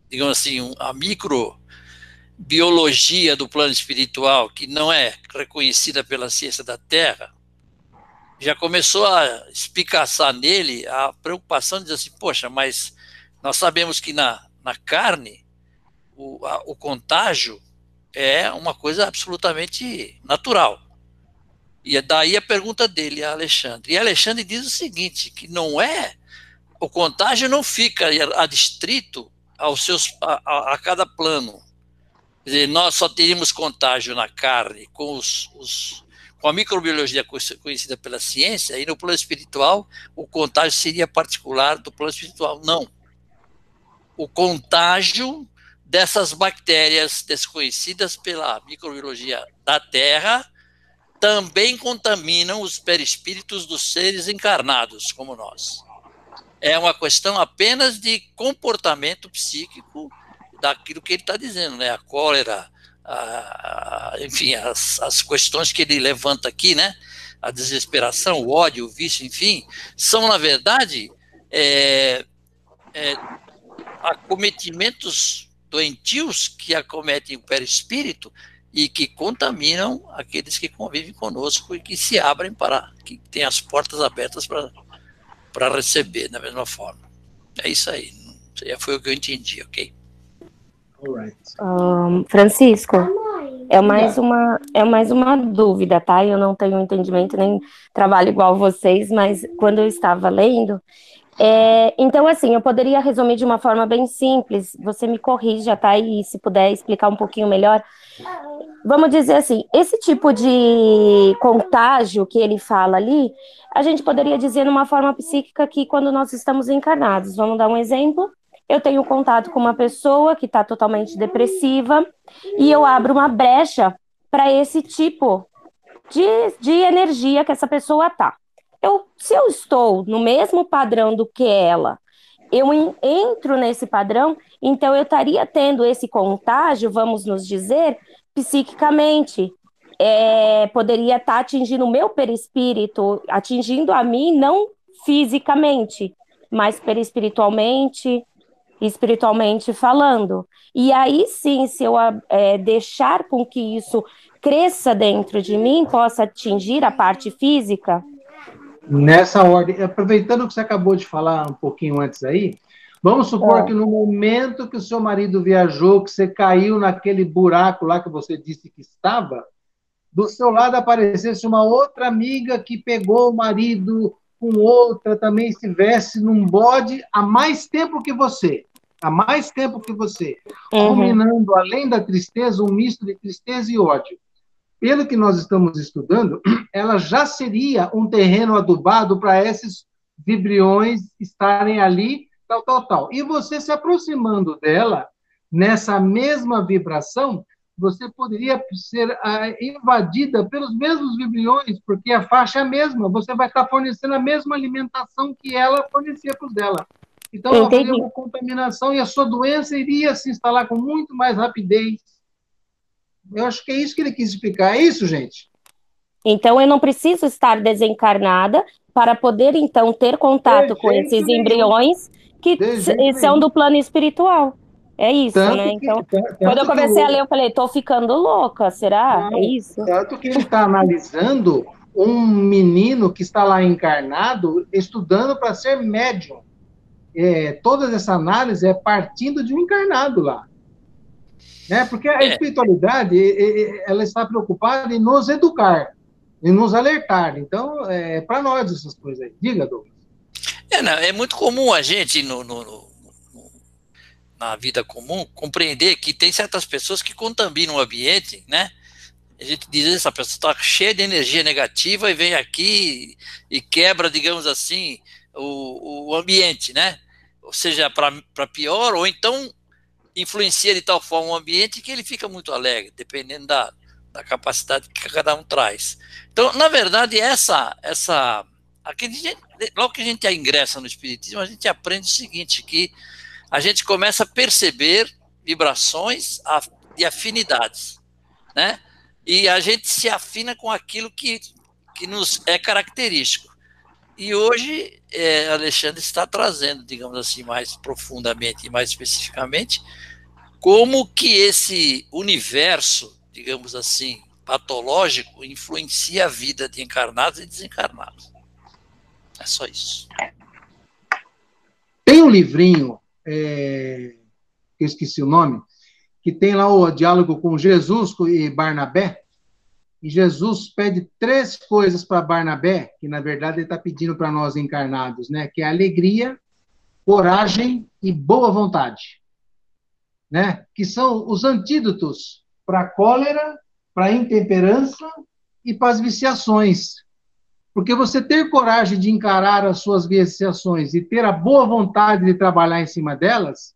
digamos assim, a microbiologia do plano espiritual, que não é reconhecida pela ciência da Terra, já começou a espicaçar nele a preocupação de dizer assim, poxa, mas nós sabemos que na, na carne o, a, o contágio é uma coisa absolutamente natural. E é daí a pergunta dele a Alexandre. E Alexandre diz o seguinte, que não é o contágio não fica adstrito aos seus a, a, cada plano. Quer dizer, nós só teríamos contágio na carne com os, os com a microbiologia conhecida pela ciência, e no plano espiritual o contágio seria particular do plano espiritual. Não. O contágio dessas bactérias desconhecidas pela microbiologia da Terra também contaminam os perispíritos dos seres encarnados, como nós. É uma questão apenas de comportamento psíquico daquilo que ele está dizendo, né? A cólera, a, a, enfim, as, as questões que ele levanta aqui, né? A desesperação, o ódio, o vício, enfim, são, na verdade, é, é, acometimentos doentios que acometem o perispírito e que contaminam aqueles que convivem conosco e que se abrem para, que têm as portas abertas para, para receber da mesma forma. É isso aí. Já foi o que eu entendi, ok? Um, Francisco, é mais uma é mais uma dúvida, tá? Eu não tenho entendimento nem trabalho igual vocês, mas quando eu estava lendo, É, então, assim, eu poderia resumir de uma forma bem simples, você me corrija, tá? E se puder explicar um pouquinho melhor. Vamos dizer assim, esse tipo de contágio que ele fala ali, a gente poderia dizer numa forma psíquica que quando nós estamos encarnados. Vamos dar um exemplo? Eu tenho contato com uma pessoa que está totalmente depressiva e eu abro uma brecha para esse tipo de, de energia que essa pessoa tá eu, se eu estou no mesmo padrão do que ela, eu entro nesse padrão, então eu estaria tendo esse contágio, vamos nos dizer, psiquicamente. É, poderia estar tá atingindo o meu perispírito, atingindo a mim, não fisicamente, mas perispiritualmente, espiritualmente falando. E aí sim, se eu é, deixar com que isso cresça dentro de mim, possa atingir a parte física, Nessa ordem, aproveitando que você acabou de falar um pouquinho antes aí, vamos supor é. que no momento que o seu marido viajou, que você caiu naquele buraco lá que você disse que estava, do seu lado aparecesse uma outra amiga que pegou o marido com outra, também estivesse num bode há mais tempo que você, há mais tempo que você, uhum. culminando, além da tristeza, um misto de tristeza e ódio pelo que nós estamos estudando, ela já seria um terreno adubado para esses vibriões estarem ali, tal, tal, tal. E você se aproximando dela, nessa mesma vibração, você poderia ser ah, invadida pelos mesmos vibriões, porque a faixa é a mesma, você vai estar fornecendo a mesma alimentação que ela fornecia para os dela. Então, haveria uma contaminação e a sua doença iria se instalar com muito mais rapidez eu acho que é isso que ele quis explicar. É isso, gente? Então, eu não preciso estar desencarnada para poder, então, ter contato com esses embriões que são do plano espiritual. É isso, tanto né? Que, então, tanto quando eu comecei a ler, eu falei, tô ficando louca, será? Não, é isso? Tanto que ele está analisando um menino que está lá encarnado, estudando para ser médium. É, toda essa análise é partindo de um encarnado lá. Né? Porque a é. espiritualidade ela está preocupada em nos educar, em nos alertar. Então, é para nós essas coisas aí. Diga, Douglas. É, não, é muito comum a gente, no, no, no, na vida comum, compreender que tem certas pessoas que contaminam o ambiente, né? A gente diz essa pessoa está cheia de energia negativa e vem aqui e quebra, digamos assim, o, o ambiente, né? Ou seja, para pior, ou então influencia de tal forma o ambiente que ele fica muito alegre, dependendo da, da capacidade que cada um traz. Então, na verdade, essa, essa, gente, logo que a gente ingressa no espiritismo, a gente aprende o seguinte, que a gente começa a perceber vibrações e afinidades, né? E a gente se afina com aquilo que, que nos é característico. E hoje, é, Alexandre está trazendo, digamos assim, mais profundamente e mais especificamente, como que esse universo, digamos assim, patológico, influencia a vida de encarnados e desencarnados. É só isso. Tem um livrinho, é, eu esqueci o nome, que tem lá o diálogo com Jesus e Barnabé, e Jesus pede três coisas para Barnabé, que na verdade ele está pedindo para nós encarnados, né? Que é alegria, coragem e boa vontade, né? Que são os antídotos para a cólera, para a intemperança e para as viciações. Porque você ter coragem de encarar as suas viciações e ter a boa vontade de trabalhar em cima delas,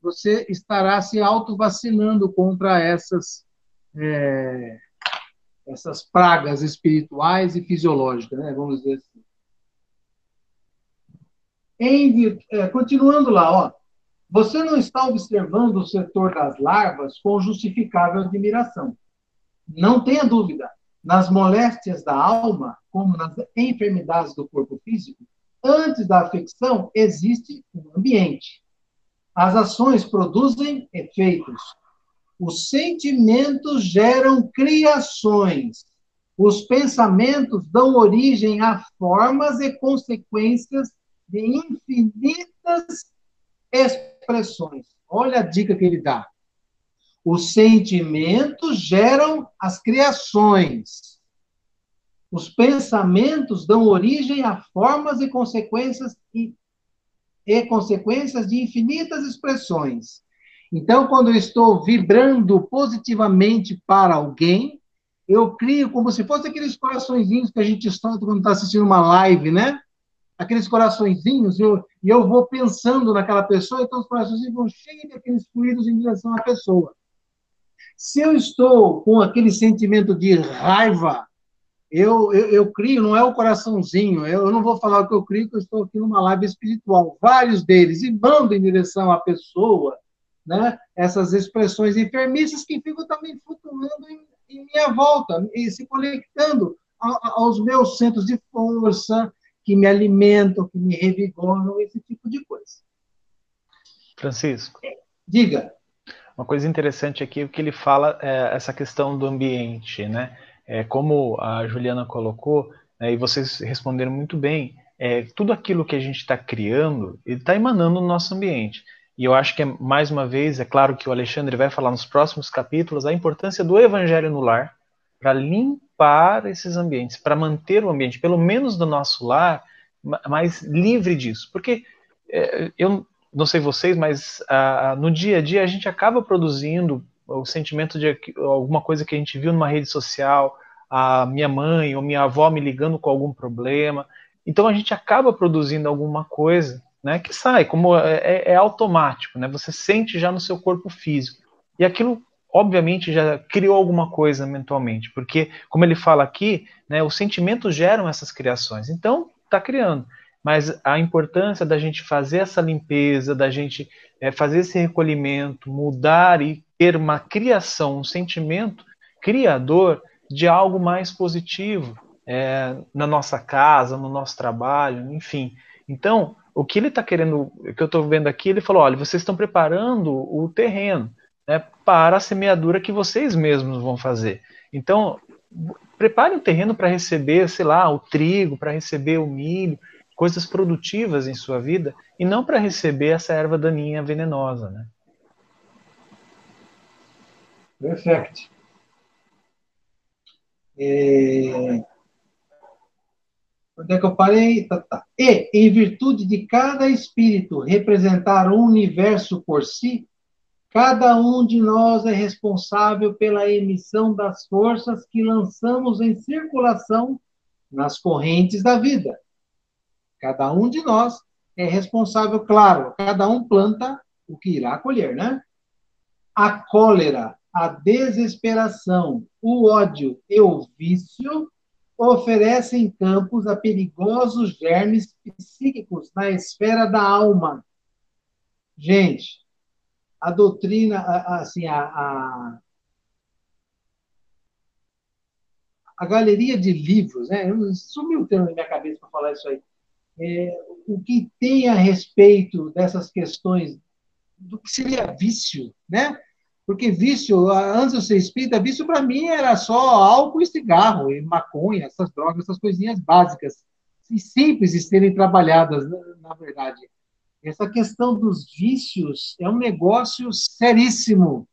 você estará se auto-vacinando contra essas é, essas pragas espirituais e fisiológicas, né? vamos dizer assim. Em, é, continuando lá, ó, você não está observando o setor das larvas com justificável admiração. Não tenha dúvida, nas moléstias da alma, como nas enfermidades do corpo físico, antes da afecção existe um ambiente. As ações produzem efeitos, os sentimentos geram criações. Os pensamentos dão origem a formas e consequências de infinitas expressões. Olha a dica que ele dá. Os sentimentos geram as criações. Os pensamentos dão origem a formas e consequências e consequências de infinitas expressões. Então, quando eu estou vibrando positivamente para alguém, eu crio como se fosse aqueles coraçõezinhos que a gente solta quando está assistindo uma live, né? Aqueles coraçõezinhos, e eu vou pensando naquela pessoa, então os coraçõezinhos vão cheios daqueles fluidos em direção à pessoa. Se eu estou com aquele sentimento de raiva, eu, eu, eu, crio, não é o coraçãozinho, eu, não vou falar o que eu crio, porque eu estou aqui numa live espiritual, vários deles, e mando em direção à pessoa, né, essas expressões enfermiças que ficam também flutuando em, em minha volta, e se conectando a, aos meus centros de força, que me alimentam, que me revigoram, esse tipo de coisa. Francisco. Diga. Uma coisa interessante aqui é que ele fala é, essa questão do ambiente, né? É, como a Juliana colocou, é, e vocês responderam muito bem, é, tudo aquilo que a gente está criando, está emanando no nosso ambiente. E eu acho que, mais uma vez, é claro que o Alexandre vai falar nos próximos capítulos a importância do evangelho no lar para limpar esses ambientes, para manter o ambiente, pelo menos do nosso lar, mais livre disso. Porque é, eu não sei vocês, mas ah, no dia a dia a gente acaba produzindo o sentimento de alguma coisa que a gente viu numa rede social, a minha mãe ou minha avó me ligando com algum problema. Então a gente acaba produzindo alguma coisa, né, que sai, como é, é, é automático, né? Você sente já no seu corpo físico. E aquilo obviamente já criou alguma coisa mentalmente, porque como ele fala aqui, né, os sentimentos geram essas criações. Então está criando mas a importância da gente fazer essa limpeza, da gente é, fazer esse recolhimento, mudar e ter uma criação, um sentimento criador de algo mais positivo é, na nossa casa, no nosso trabalho, enfim. Então, o que ele está querendo, o que eu estou vendo aqui, ele falou: olha, vocês estão preparando o terreno né, para a semeadura que vocês mesmos vão fazer. Então, prepare o terreno para receber, sei lá, o trigo, para receber o milho, coisas produtivas em sua vida e não para receber essa erva daninha venenosa, né? Perfeito. É... Onde é que eu parei? Tá, tá. E, em virtude de cada espírito representar um universo por si, cada um de nós é responsável pela emissão das forças que lançamos em circulação nas correntes da vida. Cada um de nós é responsável, claro, cada um planta o que irá colher, né? A cólera, a desesperação, o ódio e o vício oferecem campos a perigosos germes psíquicos na esfera da alma. Gente, a doutrina, assim, a, a, a galeria de livros, né? Sumiu o termo na minha cabeça para falar isso aí é, o que tem a respeito dessas questões do que seria vício, né? Porque vício, antes de ser espírita, vício para mim era só álcool e cigarro, e maconha, essas drogas, essas coisinhas básicas, e simples de serem trabalhadas, na verdade. Essa questão dos vícios é um negócio seríssimo,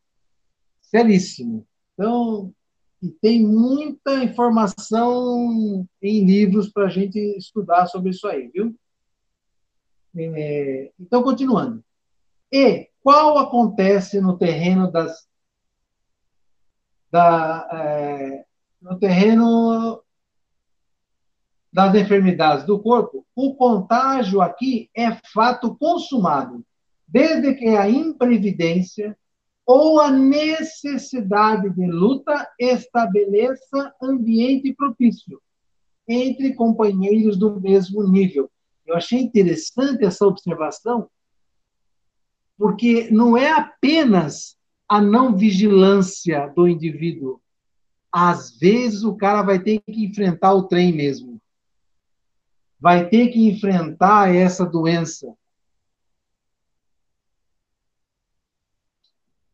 seríssimo. Então, e tem muita informação em livros para a gente estudar sobre isso aí, viu? É, então, continuando. E qual acontece no terreno das da, é, no terreno das enfermidades do corpo, o contágio aqui é fato consumado, desde que a imprevidência ou a necessidade de luta estabeleça ambiente propício entre companheiros do mesmo nível. Eu achei interessante essa observação, porque não é apenas a não vigilância do indivíduo. Às vezes o cara vai ter que enfrentar o trem mesmo. Vai ter que enfrentar essa doença.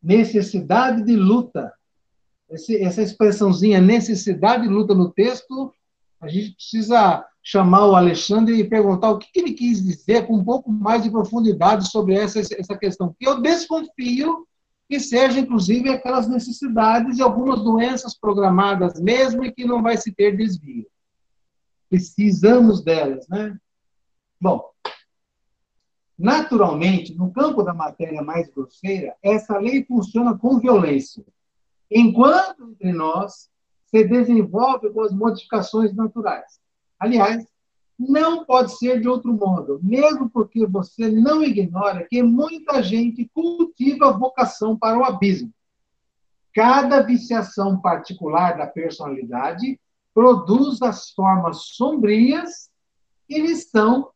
necessidade de luta. Esse, essa expressãozinha, necessidade de luta no texto, a gente precisa chamar o Alexandre e perguntar o que, que ele quis dizer com um pouco mais de profundidade sobre essa, essa questão. Que eu desconfio que seja, inclusive, aquelas necessidades de algumas doenças programadas mesmo e que não vai se ter desvio. Precisamos delas, né? Bom, Naturalmente, no campo da matéria mais grosseira, essa lei funciona com violência, enquanto entre nós se desenvolve com as modificações naturais. Aliás, não pode ser de outro modo, mesmo porque você não ignora que muita gente cultiva a vocação para o abismo. Cada viciação particular da personalidade produz as formas sombrias que lhes são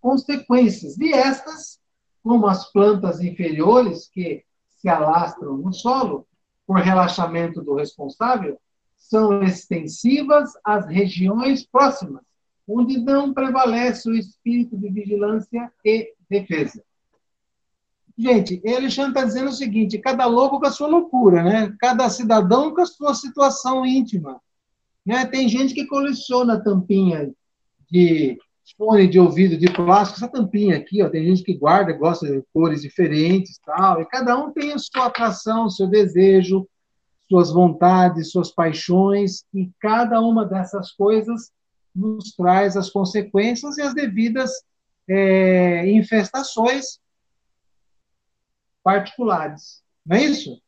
consequências. E estas, como as plantas inferiores que se alastram no solo por relaxamento do responsável, são extensivas às regiões próximas, onde não prevalece o espírito de vigilância e defesa. Gente, Alexandre está dizendo o seguinte: cada louco com a sua loucura, né? Cada cidadão com a sua situação íntima. Né? Tem gente que coleciona tampinha de fone de ouvido de plástico, essa tampinha aqui, ó, tem gente que guarda, gosta de cores diferentes, tal, e cada um tem a sua atração, seu desejo, suas vontades, suas paixões, e cada uma dessas coisas nos traz as consequências e as devidas é, infestações particulares. Não é isso?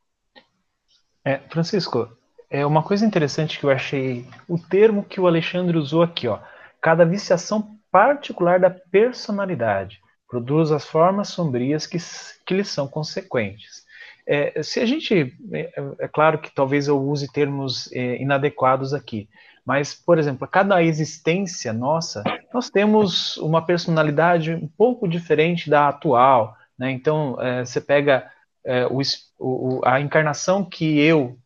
É, Francisco, é uma coisa interessante que eu achei, o termo que o Alexandre usou aqui, ó, cada viciação particular da personalidade produz as formas sombrias que, que lhe são consequentes. É, se a gente, é, é, claro que talvez eu use termos é, inadequados aqui, mas, por exemplo, cada existência nossa, nós temos uma personalidade um pouco diferente da atual. Né? Então, é, você pega é, o, o, a encarnação que eu,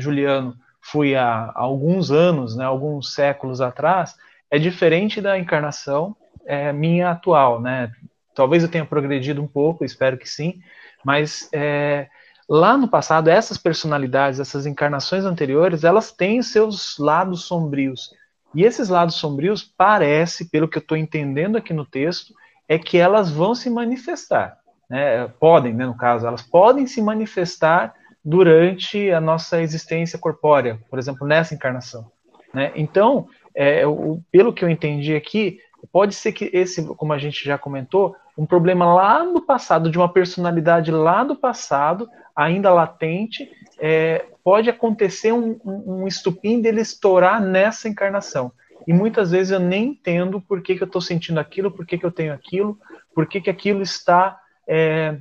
Juliano, fui há, há, alguns anos, né, alguns séculos atrás, é diferente da encarnação é, minha atual. Né? Talvez eu tenha progredido um pouco, espero que sim, mas é, lá no passado, essas personalidades, essas encarnações anteriores, elas têm seus lados sombrios. E esses lados sombrios, parece, pelo que eu estou entendendo aqui no texto, é que elas vão se manifestar. Né? Podem, né, no caso, elas podem se manifestar durante a nossa existência corpórea, por exemplo, nessa encarnação. Né? Então, é, o, pelo que eu entendi aqui, pode ser que esse, como a gente já comentou, um problema lá no passado, de uma personalidade lá do passado, ainda latente, é, pode acontecer um, um, um estupim dele estourar nessa encarnação. E muitas vezes eu nem entendo por que, que eu estou sentindo aquilo, por que, que eu tenho aquilo, por que, que aquilo está é,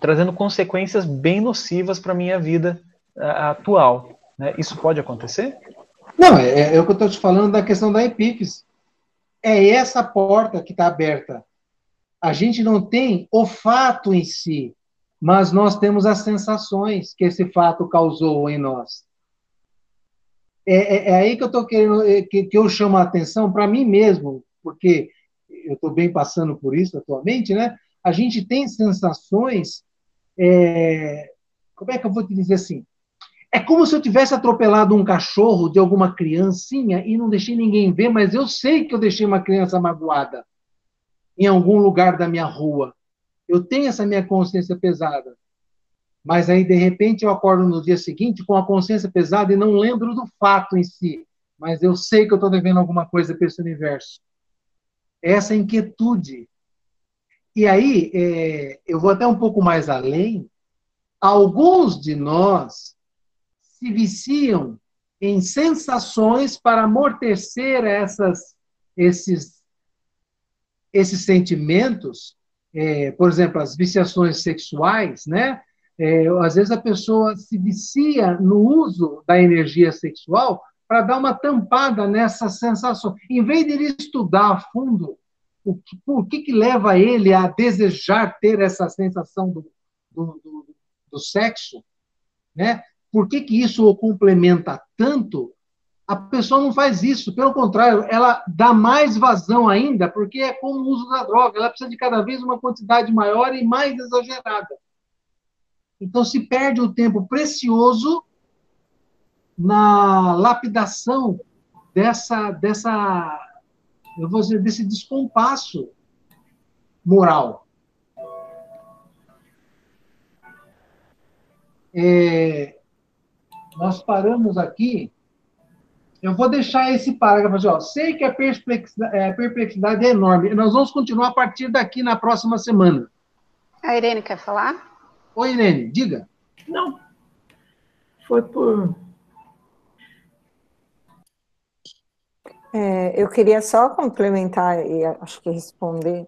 trazendo consequências bem nocivas para a minha vida atual. Né? Isso pode acontecer? Não, é, é o que eu estou te falando da questão da epífise. É essa porta que está aberta. A gente não tem o fato em si, mas nós temos as sensações que esse fato causou em nós. É, é, é aí que eu tô querendo, é, que, que eu chamo a atenção para mim mesmo, porque eu estou bem passando por isso atualmente, né? A gente tem sensações, é, como é que eu vou te dizer assim? É como se eu tivesse atropelado um cachorro de alguma criancinha e não deixei ninguém ver, mas eu sei que eu deixei uma criança magoada em algum lugar da minha rua. Eu tenho essa minha consciência pesada. Mas aí, de repente, eu acordo no dia seguinte com a consciência pesada e não lembro do fato em si. Mas eu sei que eu estou devendo alguma coisa para esse universo. Essa inquietude. E aí, é, eu vou até um pouco mais além. Alguns de nós se viciam em sensações para amortecer essas, esses, esses sentimentos é, por exemplo, as viciações sexuais, né? É, às vezes a pessoa se vicia no uso da energia sexual para dar uma tampada nessa sensação. Em vez de ele estudar a fundo o que, por que, que leva ele a desejar ter essa sensação do, do, do, do sexo, né? Por que, que isso o complementa tanto? A pessoa não faz isso, pelo contrário, ela dá mais vazão ainda, porque é como o uso da droga, ela precisa de cada vez uma quantidade maior e mais exagerada. Então se perde o tempo precioso na lapidação dessa dessa eu vou dizer desse descompasso moral. É, nós paramos aqui Eu vou deixar esse parágrafo assim, ó. Sei que a perplexidade, é, a perplexidade é enorme. Nós vamos continuar a partir daqui na próxima semana. A Irene quer falar? Oi, Irene, diga. Não. Foi por. É, eu queria só complementar e acho que responder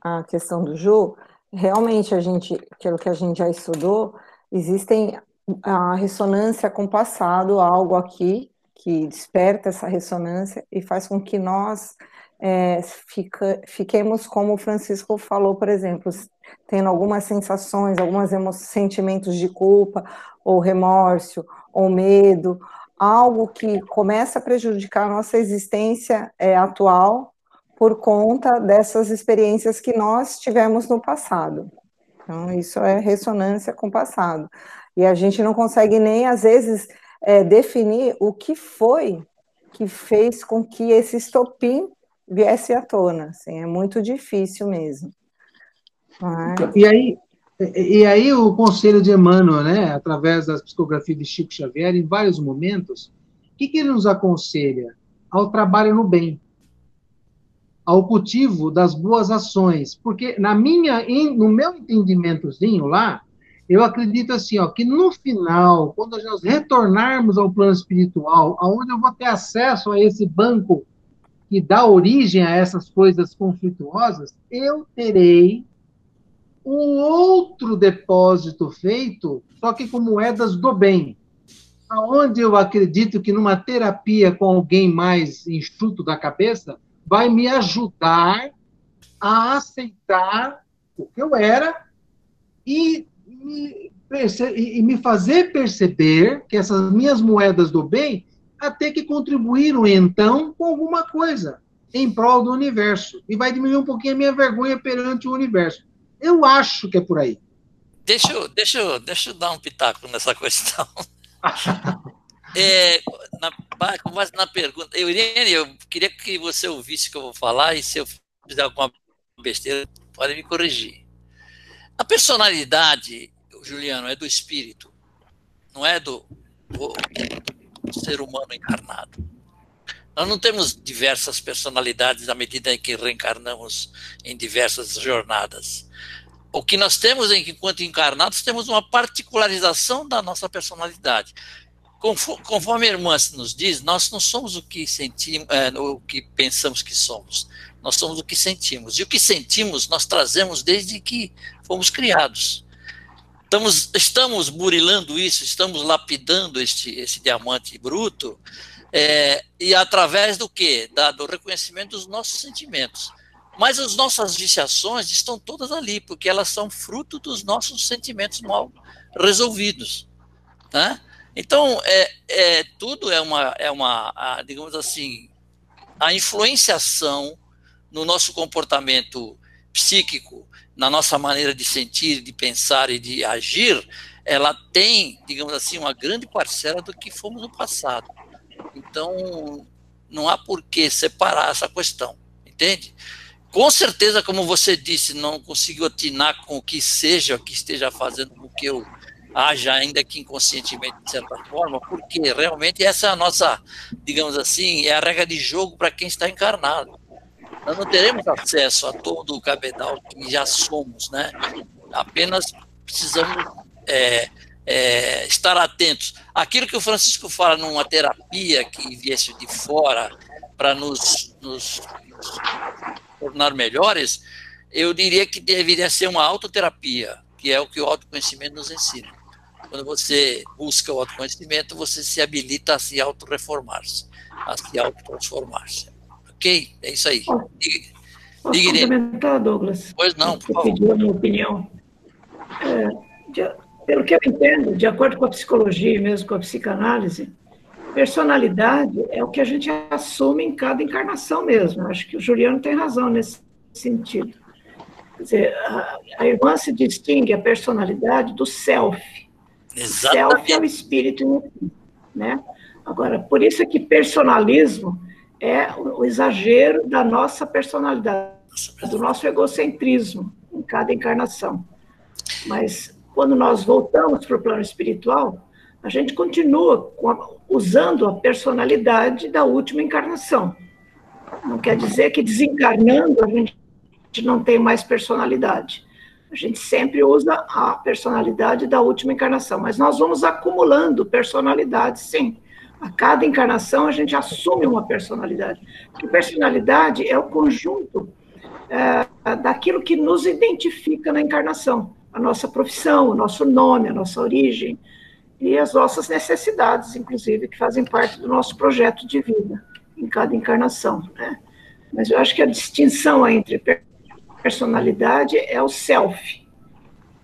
a questão do Ju. Realmente, a gente, aquilo que a gente já estudou, existem a ressonância com o passado, algo aqui que desperta essa ressonância e faz com que nós é, fica, fiquemos, como o Francisco falou, por exemplo, tendo algumas sensações, alguns sentimentos de culpa, ou remorso, ou medo, algo que começa a prejudicar a nossa existência é, atual por conta dessas experiências que nós tivemos no passado. Então, isso é ressonância com o passado. E a gente não consegue nem, às vezes, é, definir o que foi que fez com que esse estopim viesse à tona. Assim, é muito difícil mesmo. Mas... E aí, e aí o conselho de Emmanuel, né, através das psicografias de Chico Xavier, em vários momentos, o que, que ele nos aconselha? Ao trabalho no bem, ao cultivo das boas ações, porque na minha, no meu entendimentozinho lá, eu acredito assim, ó, que no final, quando nós retornarmos ao plano espiritual, aonde eu vou ter acesso a esse banco que dá origem a essas coisas conflituosas, eu terei um outro depósito feito, só que com moedas do bem. Aonde eu acredito que numa terapia com alguém mais enxuto da cabeça, vai me ajudar a aceitar o que eu era e me, e me fazer perceber que essas minhas moedas do bem até que contribuíram, então, com alguma coisa em prol do universo. E vai diminuir um pouquinho a minha vergonha perante o universo. Eu acho que é por aí. Deixa eu, deixa eu, deixa eu dar um pitaco nessa questão. é, na, mas na pergunta, eu, Irene, eu queria que você ouvisse o que eu vou falar e se eu fizer alguma besteira, pode me corrigir. A personalidade, Juliano, é do espírito, não é do, do ser humano encarnado. Nós não temos diversas personalidades à medida em que reencarnamos em diversas jornadas. O que nós temos enquanto encarnados, temos uma particularização da nossa personalidade. Conforme a irmã nos diz, nós não somos o que sentimos, é, o que pensamos que somos. Nós somos o que sentimos. E o que sentimos nós trazemos desde que fomos criados. Estamos, estamos burilando isso, estamos lapidando este, esse diamante bruto, é, e através do quê? Da, do reconhecimento dos nossos sentimentos. Mas as nossas viciações estão todas ali, porque elas são fruto dos nossos sentimentos mal resolvidos. Né? Então, é, é, tudo é uma, é uma a, digamos assim, a influenciação no nosso comportamento psíquico, na nossa maneira de sentir, de pensar e de agir, ela tem, digamos assim, uma grande parcela do que fomos no passado. Então, não há por que separar essa questão, entende? com certeza, como você disse, não conseguiu atinar com o que seja, que esteja fazendo com que eu haja, ainda que inconscientemente, de certa forma, porque realmente essa é a nossa, digamos assim, é a regra de jogo para quem está encarnado. Nós não teremos acesso a todo o cabedal que já somos, né? Apenas precisamos é, é, estar atentos. Aquilo que o Francisco fala numa terapia que viesse de fora para nos, nos tornar melhores, eu diria que deveria ser uma autoterapia, que é o que o autoconhecimento nos ensina. Quando você busca o autoconhecimento, você se habilita a se autorreformar-se, a se autotransformar-se. Ok? É isso aí. Diga, Posso diga complementar, Douglas? Pois não, por favor. Pediu a minha opinião. É, de, pelo que eu entendo, de acordo com a psicologia e mesmo com a psicanálise, Personalidade é o que a gente assume em cada encarnação mesmo. Acho que o Juliano tem razão nesse sentido. Quer dizer, a, a irmã se distingue a personalidade do self. Exatamente. Self é o espírito, né? Agora, por isso é que personalismo é o, o exagero da nossa personalidade, do nosso egocentrismo em cada encarnação. Mas quando nós voltamos para o plano espiritual, a gente continua a, usando a personalidade da última encarnação. Não quer dizer que desencarnando a gente não tem mais personalidade. A gente sempre usa a personalidade da última encarnação, mas nós vamos acumulando personalidades, sim. A cada encarnação a gente assume uma personalidade. Porque personalidade é o conjunto é, daquilo que nos identifica na encarnação. A nossa profissão, o nosso nome, a nossa origem e as nossas necessidades, inclusive, que fazem parte do nosso projeto de vida em cada encarnação. Né? Mas eu acho que a distinção entre personalidade é o self.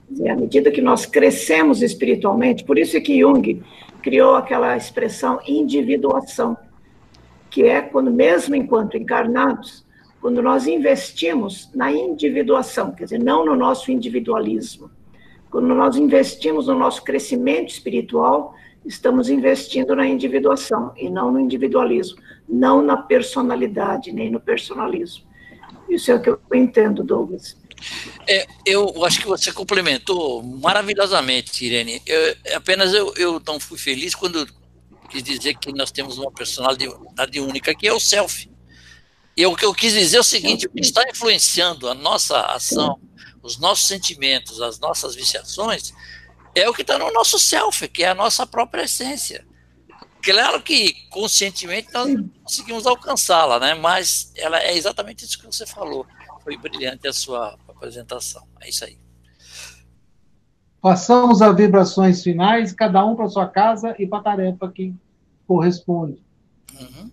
Dizer, à medida que nós crescemos espiritualmente, por isso é que Jung criou aquela expressão individuação, que é quando, mesmo enquanto encarnados, quando nós investimos na individuação, quer dizer, não no nosso individualismo, quando nós investimos no nosso crescimento espiritual, estamos investindo na individuação e não no individualismo, não na personalidade, nem no personalismo. Isso é o que eu entendo, Douglas. É, eu acho que você complementou maravilhosamente, Irene. Eu, apenas eu, eu não fui feliz quando quis dizer que nós temos uma personalidade única, que é o self. E o que eu quis dizer é o seguinte: o que está influenciando a nossa ação, os nossos sentimentos, as nossas viciações, é o que está no nosso self, que é a nossa própria essência. Claro que conscientemente nós conseguimos alcançá-la, né? Mas ela é exatamente isso que você falou. Foi brilhante a sua apresentação. É isso aí. Passamos as vibrações finais, cada um para sua casa e para a tarefa que corresponde. Uhum.